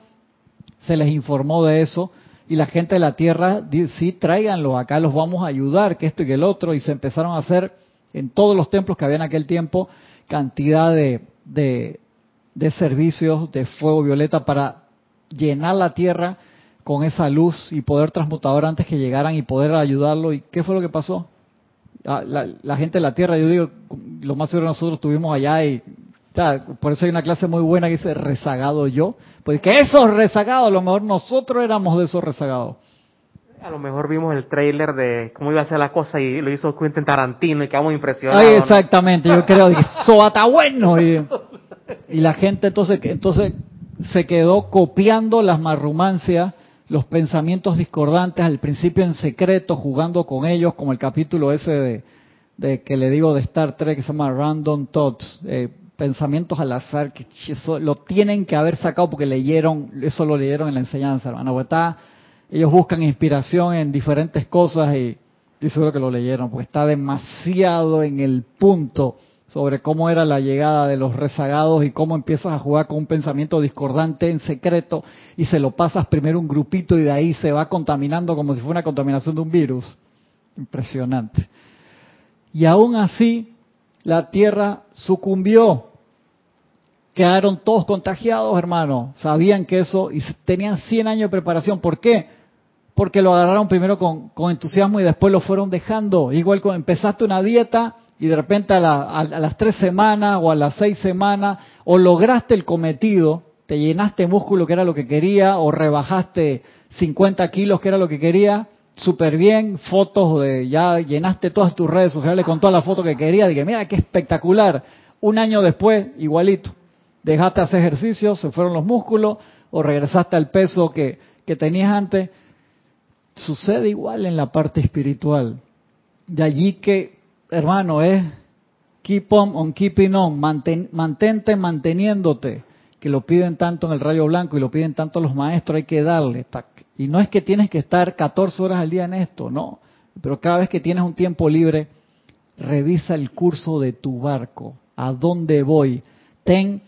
se les informó de eso y la gente de la tierra, sí, tráiganlos, acá los vamos a ayudar, que esto y que el otro, y se empezaron a hacer en todos los templos que había en aquel tiempo cantidad de, de, servicios de fuego violeta para llenar la tierra con esa luz y poder transmutador antes que llegaran y poder ayudarlo. ¿Y qué fue lo que pasó? Ah, la, gente de la tierra, yo digo, lo más seguro nosotros estuvimos allá y por eso hay una clase muy buena que dice rezagado yo, porque esos rezagados, a lo mejor nosotros éramos de esos rezagados. A lo mejor vimos el trailer de cómo iba a ser la cosa y lo hizo Quentin Tarantino y quedamos impresionados. Ay, exactamente, yo creo que eso está bueno. Y, la gente entonces, entonces se quedó copiando las marrumancias, los pensamientos discordantes, al principio en secreto, jugando con ellos, como el capítulo ese de, de que le digo de Star Trek que se llama Random Thoughts, eh, pensamientos al azar, que eso lo tienen que haber sacado porque leyeron, eso lo leyeron en la enseñanza, hermano. Pues está ellos buscan inspiración en diferentes cosas y estoy seguro que lo leyeron, porque está demasiado en el punto sobre cómo era la llegada de los rezagados y cómo empiezas a jugar con un pensamiento discordante en secreto y se lo pasas primero un grupito y de ahí se va contaminando como si fuera una contaminación de un virus. Impresionante. Y aún así, la tierra sucumbió. Quedaron todos contagiados, hermano. Sabían que eso y tenían 100 años de preparación. ¿Por qué? Porque lo agarraron primero con, entusiasmo y después lo fueron dejando. Igual cuando empezaste una dieta y de repente a, las tres semanas o a las seis semanas o lograste el cometido, te llenaste músculo que era lo que quería o rebajaste 50 kilos que era lo que quería, súper bien, fotos de, ya llenaste todas tus redes sociales con todas las fotos que quería, dije, mira qué espectacular. Un año después, igualito, dejaste hacer ejercicio, se fueron los músculos o regresaste al peso que, que tenías antes Sucede igual en la parte espiritual. De allí que, hermano, es keep on, on keeping on, mantente manteniéndote, que lo piden tanto en el rayo blanco y lo piden tanto los maestros, hay que darle. Y no es que tienes que estar 14 horas al día en esto, no. Pero cada vez que tienes un tiempo libre, revisa el curso de tu barco. ¿A dónde voy? Ten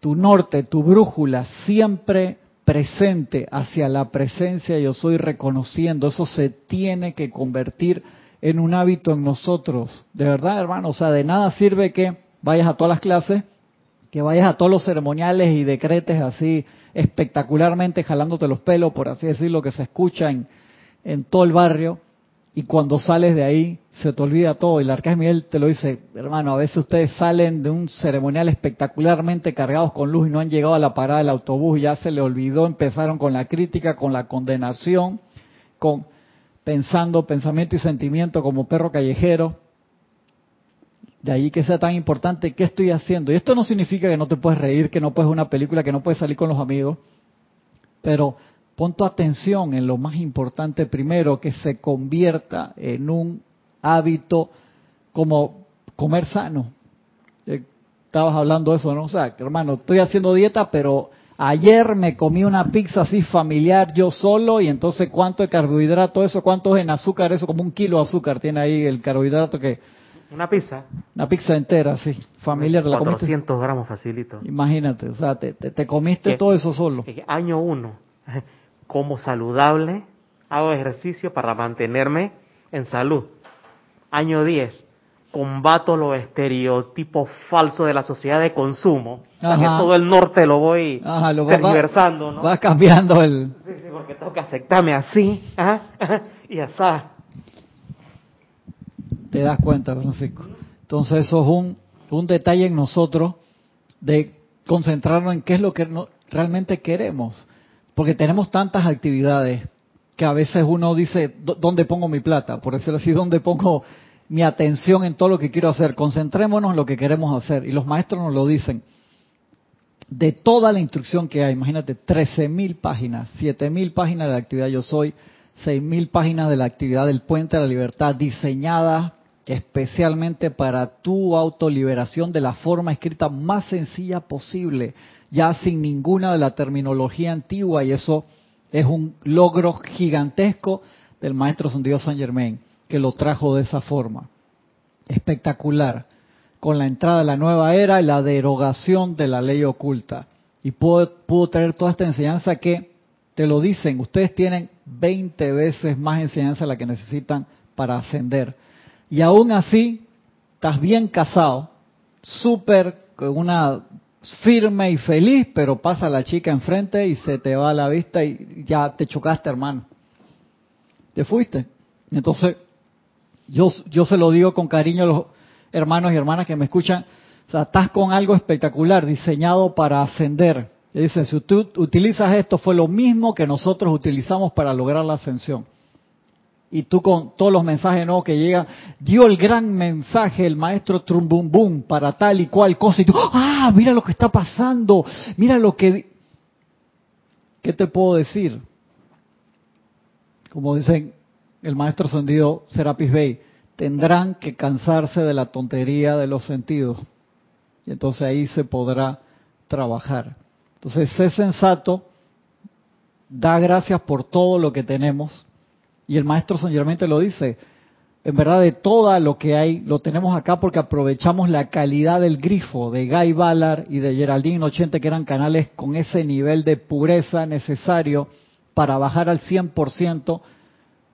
tu norte, tu brújula siempre presente hacia la presencia yo soy reconociendo, eso se tiene que convertir en un hábito en nosotros. De verdad, hermano, o sea, de nada sirve que vayas a todas las clases que vayas a todos los ceremoniales y decretes así espectacularmente jalándote los pelos, por así decirlo, que se escucha en, en todo el barrio, y cuando sales de ahí se te olvida todo. Y el Arcángel Miguel te lo dice, hermano, a veces ustedes salen de un ceremonial espectacularmente cargados con luz y no han llegado a la parada del autobús, ya se le olvidó, empezaron con la crítica, con la condenación, con pensando pensamiento y sentimiento como perro callejero. De ahí que sea tan importante, ¿qué estoy haciendo? Y esto no significa que no te puedes reír, que no puedes una película, que no puedes salir con los amigos, pero pon tu atención en lo más importante primero, que se convierta en un hábito como comer sano. Eh, estabas hablando de eso, ¿no? O sea, hermano, estoy haciendo dieta, pero ayer me comí una pizza así familiar yo solo y entonces cuánto de carbohidrato eso, cuánto es en azúcar eso, como un kilo de azúcar tiene ahí el carbohidrato que... Una pizza. Una pizza entera, sí, familiar. 400 gramos facilito. Imagínate, o sea, te, te, comiste todo eso solo. Año uno como saludable, hago ejercicio para mantenerme en salud. Año 10, combato los estereotipos falsos de la sociedad de consumo. O sea, que todo el norte lo voy Ajá, lo tergiversando, va, Va cambiando el... Sí, sí, porque tengo que aceptarme así, y así. Te das cuenta, Francisco. Entonces eso es un, un detalle en nosotros de concentrarnos en qué es lo que realmente queremos. Porque tenemos tantas actividades que a veces uno dice, ¿dónde pongo mi plata? Por decirlo así, ¿dónde pongo mi atención en todo lo que quiero hacer? Concentrémonos en lo que queremos hacer. Y los maestros nos lo dicen. De toda la instrucción que hay, imagínate, 13.000 páginas, 7.000 páginas de la actividad Yo Soy, 6.000 páginas de la actividad del Puente de la Libertad, diseñadas especialmente para tu autoliberación de la forma escrita más sencilla posible ya sin ninguna de la terminología antigua y eso es un logro gigantesco del maestro Santiago San Germain, que lo trajo de esa forma. Espectacular. Con la entrada de la nueva era y la derogación de la ley oculta. Y pudo, pudo traer toda esta enseñanza que, te lo dicen, ustedes tienen 20 veces más enseñanza la que necesitan para ascender. Y aún así, estás bien casado, súper, con una firme y feliz, pero pasa la chica enfrente y se te va a la vista y ya te chocaste, hermano. Te fuiste. Entonces, yo, yo se lo digo con cariño a los hermanos y hermanas que me escuchan. O sea, estás con algo espectacular, diseñado para ascender. Y dice, si tú utilizas esto, fue lo mismo que nosotros utilizamos para lograr la ascensión y tú con todos los mensajes nuevos que llegan, dio el gran mensaje el maestro Trumbumbum para tal y cual cosa y tú, ah, mira lo que está pasando, mira lo que... ¿Qué te puedo decir? Como dicen el maestro ascendido Serapis Bey, tendrán que cansarse de la tontería de los sentidos. Y entonces ahí se podrá trabajar. Entonces, sé sensato, da gracias por todo lo que tenemos, y el maestro San Germain te lo dice. En verdad, de todo lo que hay, lo tenemos acá porque aprovechamos la calidad del grifo de Guy Ballard y de Geraldine 80, que eran canales con ese nivel de pureza necesario para bajar al 100%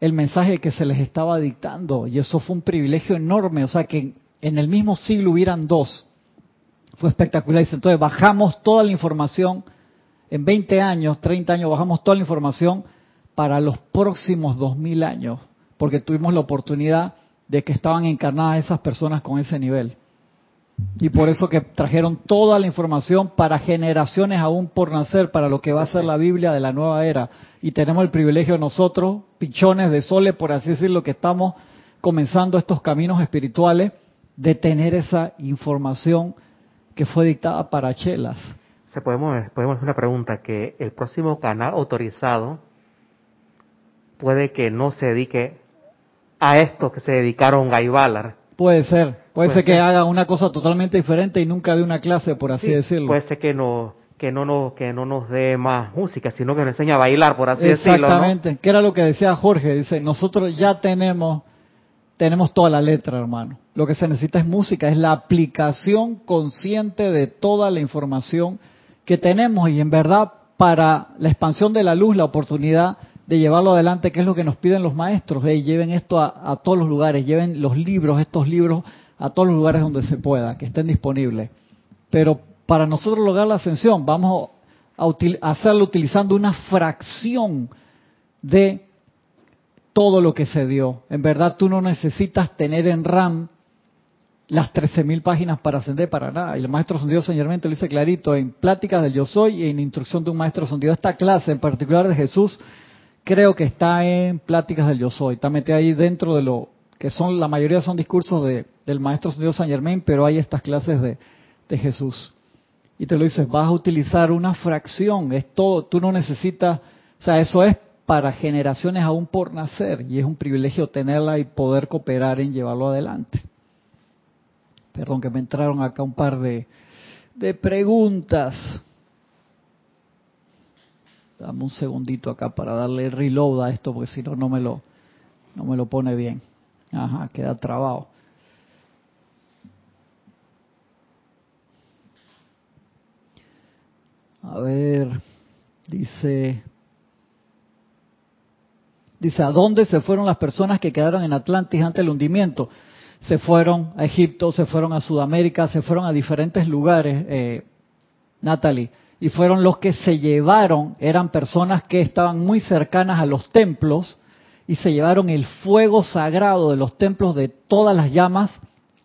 el mensaje que se les estaba dictando. Y eso fue un privilegio enorme. O sea, que en el mismo siglo hubieran dos. Fue espectacular. Entonces, bajamos toda la información. En 20 años, 30 años, bajamos toda la información para los próximos dos mil años, porque tuvimos la oportunidad de que estaban encarnadas esas personas con ese nivel. Y por eso que trajeron toda la información para generaciones aún por nacer, para lo que va a ser la Biblia de la nueva era. Y tenemos el privilegio nosotros, pichones de sole, por así decirlo, que estamos comenzando estos caminos espirituales, de tener esa información que fue dictada para chelas. Podemos, podemos hacer una pregunta, que el próximo canal autorizado puede que no se dedique a esto que se dedicaron Guy Ballard. Puede ser, puede, ser, que haga una cosa totalmente diferente y nunca dé una clase, por así decirlo. Puede ser que no que no nos que no nos dé más música, sino que nos enseñe a bailar, por así decirlo. Exactamente, que era lo que decía Jorge, dice, nosotros ya tenemos tenemos toda la letra, hermano. Lo que se necesita es música, es la aplicación consciente de toda la información que tenemos y en verdad para la expansión de la luz, la oportunidad de llevarlo adelante, que es lo que nos piden los maestros. lleven esto a, todos los lugares, lleven los libros, estos libros, a todos los lugares donde se pueda, que estén disponibles. Pero para nosotros lograr la ascensión, vamos a, hacerlo utilizando una fracción de todo lo que se dio. En verdad tú no necesitas tener en RAM las 13.000 páginas para ascender para nada. Y el maestro Dios señormente lo dice clarito en Pláticas del Yo Soy y en Instrucción de un Maestro Dios. Esta clase en particular de Jesús creo que está en Pláticas del Yo Soy. Está metida ahí dentro de lo que son, la mayoría son discursos de, del Maestro Dios San Germain, pero hay estas clases de, Jesús. Y te lo dices, vas a utilizar una fracción, es todo, tú no necesitas, o sea, eso es para generaciones aún por nacer y es un privilegio tenerla y poder cooperar en llevarlo adelante. Perdón que me entraron acá un par de preguntas. Dame un segundito acá para darle reload a esto porque si no no me lo no me lo pone bien. Ajá, queda trabado. A ver, dice Dice, ¿a dónde se fueron las personas que quedaron en Atlantis ante el hundimiento? se fueron a Egipto, se fueron a Sudamérica, se fueron a diferentes lugares, eh, Natalie, y fueron los que se llevaron, eran personas que estaban muy cercanas a los templos y se llevaron el fuego sagrado de los templos de todas las llamas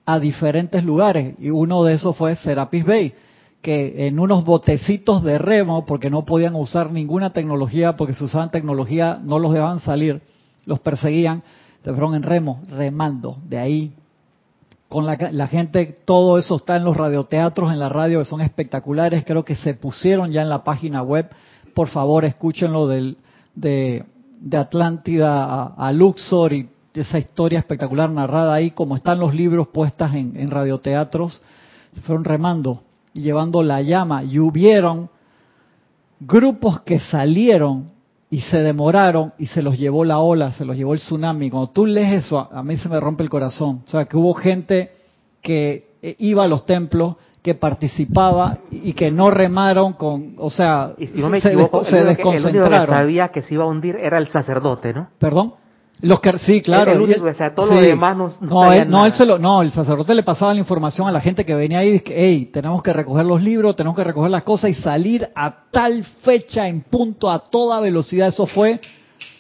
a diferentes lugares. Y uno de esos fue Serapis Bay, que en unos botecitos de remo, porque no podían usar ninguna tecnología, porque si usaban tecnología no los dejaban salir, los perseguían, se fueron en remo, remando, de ahí con la, gente, todo eso está en los radioteatros, en la radio, que son espectaculares, creo que se pusieron ya en la página web. Por favor, escúchenlo del, de, Atlántida a, Luxor y esa historia espectacular narrada ahí, como están los libros puestas en, en radioteatros, se fueron remando y llevando la llama. Y hubieron grupos que salieron y se demoraron y se los llevó la ola, se los llevó el tsunami. Cuando tú lees eso, a mí se me rompe el corazón. O sea, que hubo gente que eh, iba a los templos, que participaba y que no remaron con, o sea, y si no me se, equivoco, se desconcentraron. que sabía que se iba a hundir era el sacerdote, ¿no? Perdón. Los que, sí, claro. El único, o sea, todo lo demás no, no, él, no, él se lo, no, el sacerdote le pasaba la información a la gente que venía ahí y dice, hey, tenemos que recoger los libros, tenemos que recoger las cosas y salir a tal fecha en punto a toda velocidad. Eso fue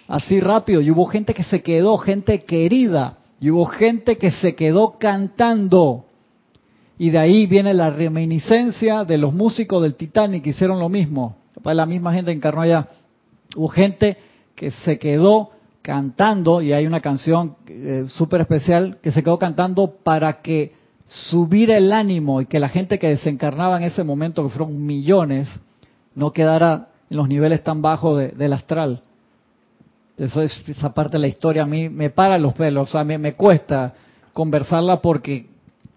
así rápido. Y hubo gente que se quedó, gente querida, y hubo gente que se quedó cantando. Y de ahí viene la reminiscencia de los músicos del Titanic que hicieron lo mismo. La misma gente encarnó allá. Hubo gente que se quedó cantando, y hay una canción eh, súper especial que se quedó cantando para que subir el ánimo y que la gente que desencarnaba en ese momento, que fueron millones, no quedara en los niveles tan bajos del astral. Eso es, esa parte de la historia a mí me para los pelos, o sea, me, me cuesta conversarla porque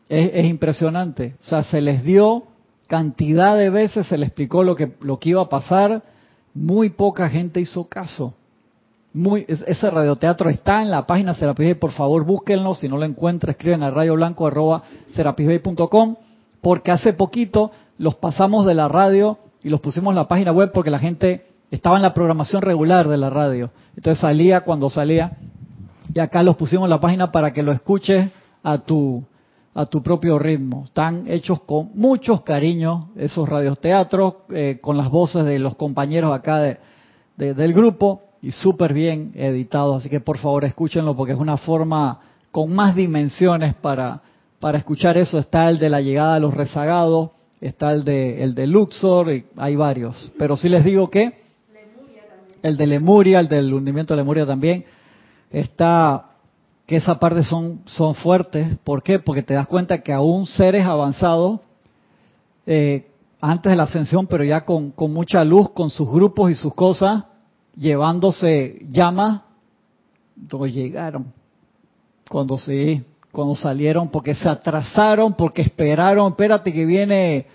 es, es, impresionante. O sea, se les dio cantidad de veces, se les explicó lo que, lo que iba a pasar, muy poca gente hizo caso muy, ese radioteatro está en la página Serapis por favor búsquenlo, si no lo encuentran escriben a radioblanco arroba porque hace poquito los pasamos de la radio y los pusimos en la página web porque la gente estaba en la programación regular de la radio, entonces salía cuando salía. Y acá los pusimos en la página para que lo escuches a tu a tu propio ritmo. Están hechos con muchos cariños esos radioteatros, eh, con las voces de los compañeros acá de, del grupo y súper bien editado, así que por favor escúchenlo porque es una forma con más dimensiones para, para escuchar eso. Está el de la llegada de los rezagados, está el de, el de Luxor, y hay varios. Pero sí les digo que el de Lemuria, el del hundimiento de Lemuria también, está que esa parte son, son fuertes. ¿Por qué? Porque te das cuenta que aún seres avanzados, eh, antes de la ascensión, pero ya con, con mucha luz, con sus grupos y sus cosas, llevándose llamas, no llegaron. Cuando sí, cuando salieron, porque se atrasaron, porque esperaron, espérate que viene,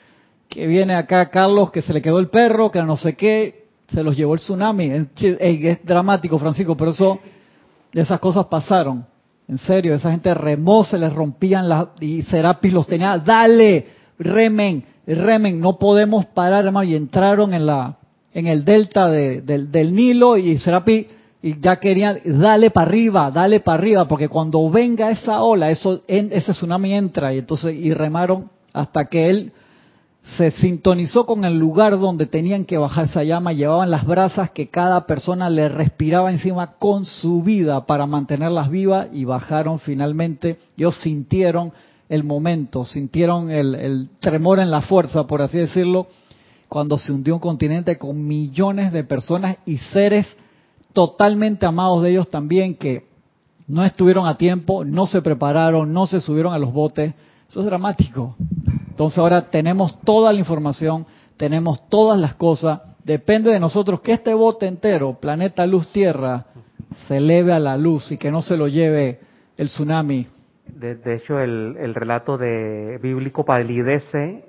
que viene acá Carlos, que se le quedó el perro, que no sé qué, se los llevó el tsunami. Es, es dramático, Francisco, pero eso, esas cosas pasaron. En serio, esa gente remó, se les rompían las, y Serapis los tenía, dale, remen, remen, no podemos parar, hermano, y entraron en la, en el delta del, Nilo y Serapi y ya querían, dale para arriba, dale para arriba, porque cuando venga esa ola, eso, ese tsunami entra y entonces y remaron hasta que él se sintonizó con el lugar donde tenían que bajar esa llama, llevaban las brasas que cada persona le respiraba encima con su vida para mantenerlas vivas y bajaron finalmente. Ellos sintieron el momento, sintieron el, tremor en la fuerza, por así decirlo, cuando se hundió un continente con millones de personas y seres totalmente amados de ellos también que no estuvieron a tiempo, no se prepararon, no se subieron a los botes. Eso es dramático. Entonces ahora tenemos toda la información, tenemos todas las cosas. Depende de nosotros que este bote entero, planeta luz tierra, se eleve a la luz y que no se lo lleve el tsunami. De, hecho, el, relato de bíblico palidece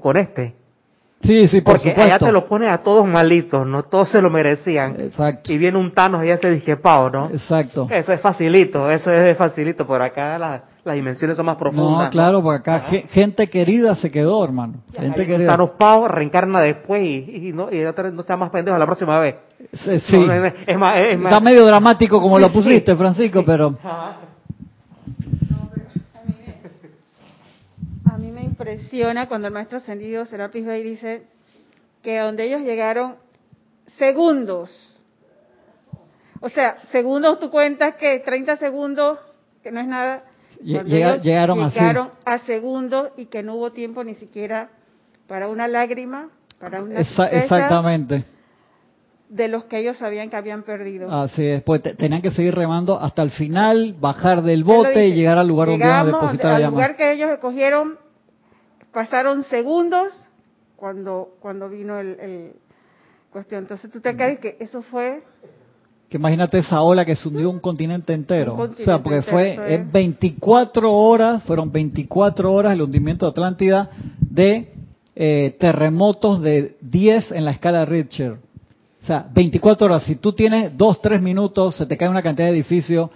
con este. Sí, sí, por Porque allá te lo pone a todos malitos, ¿no? Todos se lo merecían. Exacto. Y viene un Thanos y ya se disquepado, ¿no? Exacto. Eso es facilito, eso es facilito. Por acá la, las dimensiones son más profundas. No, claro, porque acá gente querida se quedó, hermano. Gente querida. Thanos Pau reencarna después y, y, no, y no sea más pendejo la próxima vez. Sí, sí. es, más, es más. Está medio dramático como lo pusiste, Francisco, pero... A mí me impresiona cuando el maestro ascendido Serapis Bey dice que donde ellos llegaron segundos. O sea, segundos tú cuentas que 30 segundos, que no es nada, llegaron, llegaron a segundos y que no hubo tiempo ni siquiera para una lágrima, para una Exactamente. De los que ellos sabían que habían perdido. Así es, pues tenían que seguir remando hasta el final, bajar del bote y llegar al lugar donde iban a depositar al lugar que ellos escogieron, pasaron segundos cuando cuando vino el, el cuestión. Entonces tú te crees que eso fue que imagínate esa ola que se hundió un continente entero. o sea, porque fue 24 horas, fueron 24 horas el hundimiento de Atlántida de eh, terremotos de 10 en la escala Richter. O sea, 24 horas. Si tú tienes 2, 3 minutos, se te cae una cantidad de edificios,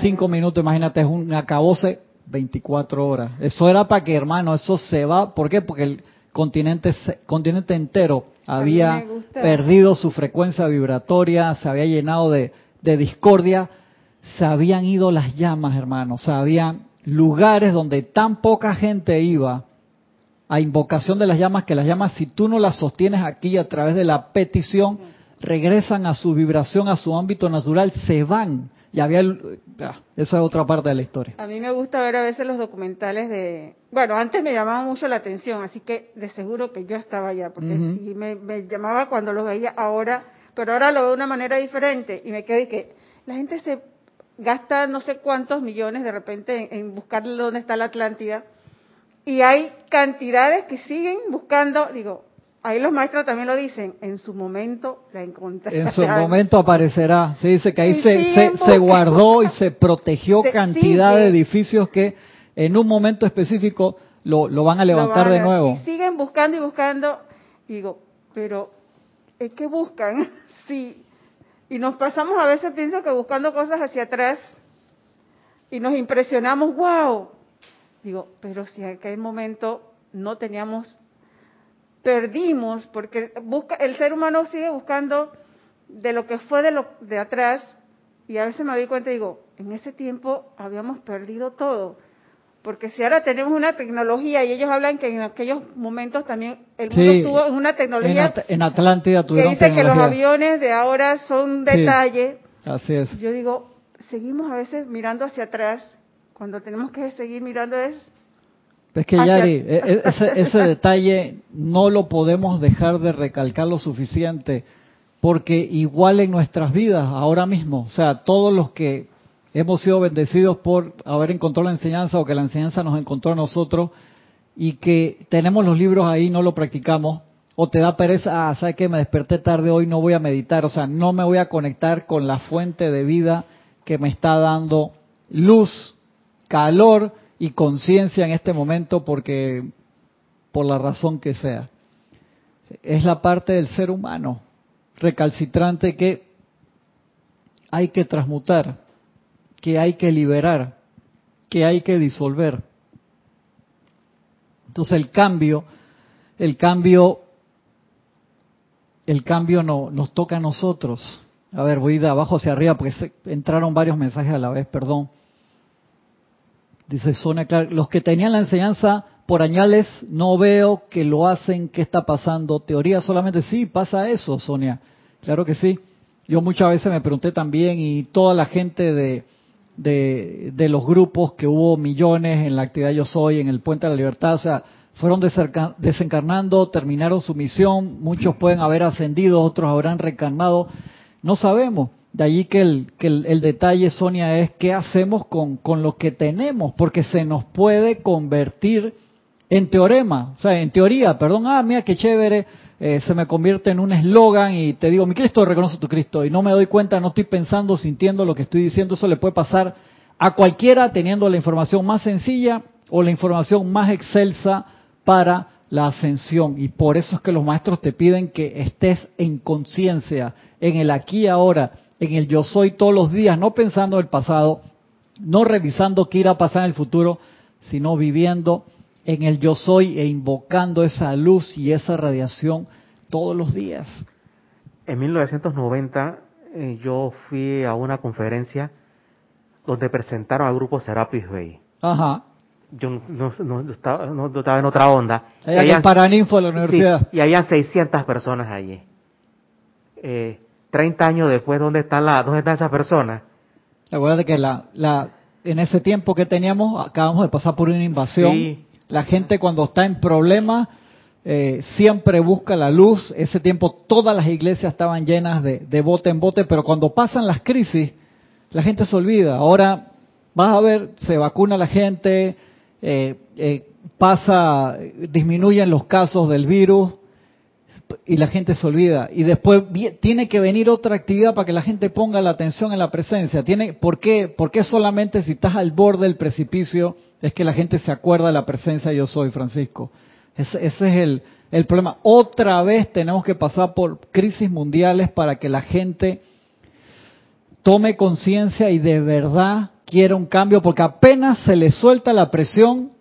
5 minutos, imagínate, es un acabose, 24 horas. Eso era para que, hermano, eso se va. ¿Por qué? Porque el continente, continente entero había perdido su frecuencia vibratoria, se había llenado de, discordia, se habían ido las llamas, hermanos, o habían lugares donde tan poca gente iba a invocación de las llamas que las llamas, si tú no las sostienes aquí a través de la petición, regresan a su vibración, a su ámbito natural, se van. Y había, esa es otra parte de la historia. A mí me gusta ver a veces los documentales de, bueno, antes me llamaba mucho la atención, así que de seguro que yo estaba allá, porque me, llamaba cuando los veía ahora, pero ahora lo veo de una manera diferente y me quedo y que la gente se gasta no sé cuántos millones de repente en, buscar dónde está la Atlántida y hay cantidades que siguen buscando, digo, Ahí los maestros también lo dicen, en su momento la encontrarán. En su momento aparecerá. Se dice que ahí se, se, guardó y se protegió cantidad de edificios que en un momento específico lo, lo van a levantar de nuevo. Y siguen buscando y buscando. digo, pero es que buscan, sí. Y nos pasamos a veces, pienso que buscando cosas hacia atrás y nos impresionamos, wow. Digo, pero si en aquel momento no teníamos perdimos, porque busca, el ser humano sigue buscando de lo que fue de, lo, de atrás, y a veces me doy cuenta y digo, en ese tiempo habíamos perdido todo. Porque si ahora tenemos una tecnología y ellos hablan que en aquellos momentos también el mundo estuvo en una tecnología en, Atlántida tuvieron que dice que los aviones de ahora son detalle. así es. Yo digo, seguimos a veces mirando hacia atrás cuando tenemos que seguir mirando es es que Yari, e, e, ese, ese detalle no lo podemos dejar de recalcar lo suficiente, porque igual en nuestras vidas, ahora mismo, o sea, todos los que hemos sido bendecidos por haber encontrado la enseñanza o que la enseñanza nos encontró a nosotros y que tenemos los libros ahí, no lo practicamos, o te da pereza, ah, ¿sabes que Me desperté tarde hoy, no voy a meditar, o sea, no me voy a conectar con la fuente de vida que me está dando luz, calor, y conciencia en este momento porque por la razón que sea. Es la parte del ser humano recalcitrante que hay que transmutar, que hay que liberar, que hay que disolver. Entonces el cambio, el cambio, el cambio no, nos toca a nosotros. A ver, voy de abajo hacia arriba porque entraron varios mensajes a la vez, perdón. Dice Sonia, claro, los que tenían la enseñanza por añales no veo que lo hacen, ¿qué está pasando? Teoría solamente sí, pasa eso, Sonia. Claro que sí. Yo muchas veces me pregunté también y toda la gente de, de, de los grupos que hubo millones en la actividad Yo Soy, en el Puente de la Libertad, o sea, fueron desencarnando, terminaron su misión, muchos pueden haber ascendido, otros habrán reencarnado, no sabemos. De allí que el, que el, detalle, Sonia, es qué hacemos con, con lo que tenemos, porque se nos puede convertir en teorema, o sea, en teoría, perdón, ah, mira qué chévere, eh, se me convierte en un eslogan y te digo, mi Cristo, reconoce tu Cristo, y no me doy cuenta, no estoy pensando, sintiendo lo que estoy diciendo, eso le puede pasar a cualquiera teniendo la información más sencilla o la información más excelsa para la ascensión. Y por eso es que los maestros te piden que estés en conciencia, en el aquí y ahora, en el yo soy todos los días, no pensando en el pasado, no revisando qué irá a pasar en el futuro, sino viviendo en el yo soy e invocando esa luz y esa radiación todos los días. En 1990 eh, yo fui a una conferencia donde presentaron al grupo Serapis Bay. Ajá yo no, no, estaba, no, estaba, en otra onda. Allá en Paraninfo de la universidad. y habían 600 personas allí. Eh, 30 años después, ¿dónde están, la, dónde están esas personas? Acuérdate que la, la, en ese tiempo que teníamos, acabamos de pasar por una invasión. La gente cuando está en problemas eh, siempre busca la luz. Ese tiempo todas las iglesias estaban llenas de, de bote en bote, pero cuando pasan las crisis, la gente se olvida. Ahora vas a ver, se vacuna la gente, eh, eh, pasa, disminuyen los casos del virus y la gente se olvida. Y después tiene que venir otra actividad para que la gente ponga la atención en la presencia. Tiene, ¿por, qué, ¿Por qué solamente si estás al borde del precipicio es que la gente se acuerda de la presencia yo soy, Francisco? Ese, es el, el problema. Otra vez tenemos que pasar por crisis mundiales para que la gente tome conciencia y de verdad quiere un cambio porque apenas se le suelta la presión,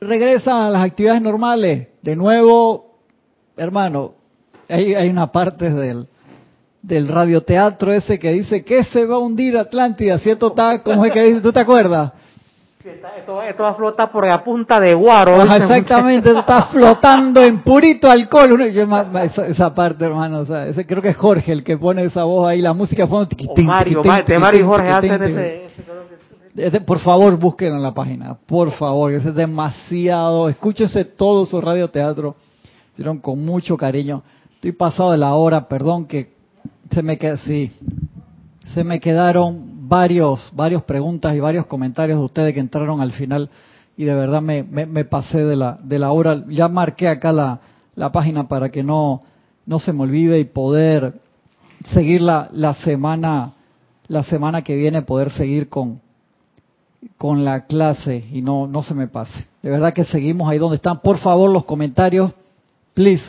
regresa a las actividades normales. De nuevo, hermano, hay, hay una parte del, del radioteatro ese que dice que se va a hundir Atlántida, ¿cierto? Está, ¿Cómo es que dice? ¿Tú te acuerdas? Esto, esto, va a flotar por la punta de guaro. exactamente, está flotando en purito alcohol. esa, parte, hermano, o sea, ese, creo que es Jorge el que pone esa voz ahí, la música fue... Mario, Mario y Jorge hacen ese, por favor, busquen en la página, por favor, es demasiado. Escúchense todo su radioteatro, hicieron con mucho cariño. Estoy pasado de la hora, perdón que se me sí, se me quedaron varios, varios preguntas y varios comentarios de ustedes que entraron al final y de verdad me, me, pasé de la, de la hora. Ya marqué acá la, la página para que no, no se me olvide y poder seguir la, la semana, la semana que viene, poder seguir con, con la clase y no, no se me pase. De verdad que seguimos ahí donde están. Por favor, los comentarios, please,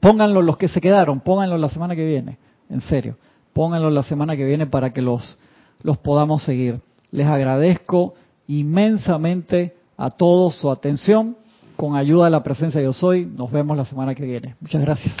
pónganlo los que se quedaron, pónganlo la semana que viene, en serio. Pónganlo la semana que viene para que los, los podamos seguir. Les agradezco inmensamente a todos su atención. Con ayuda de la presencia de Yo Soy, nos vemos la semana que viene. Muchas gracias.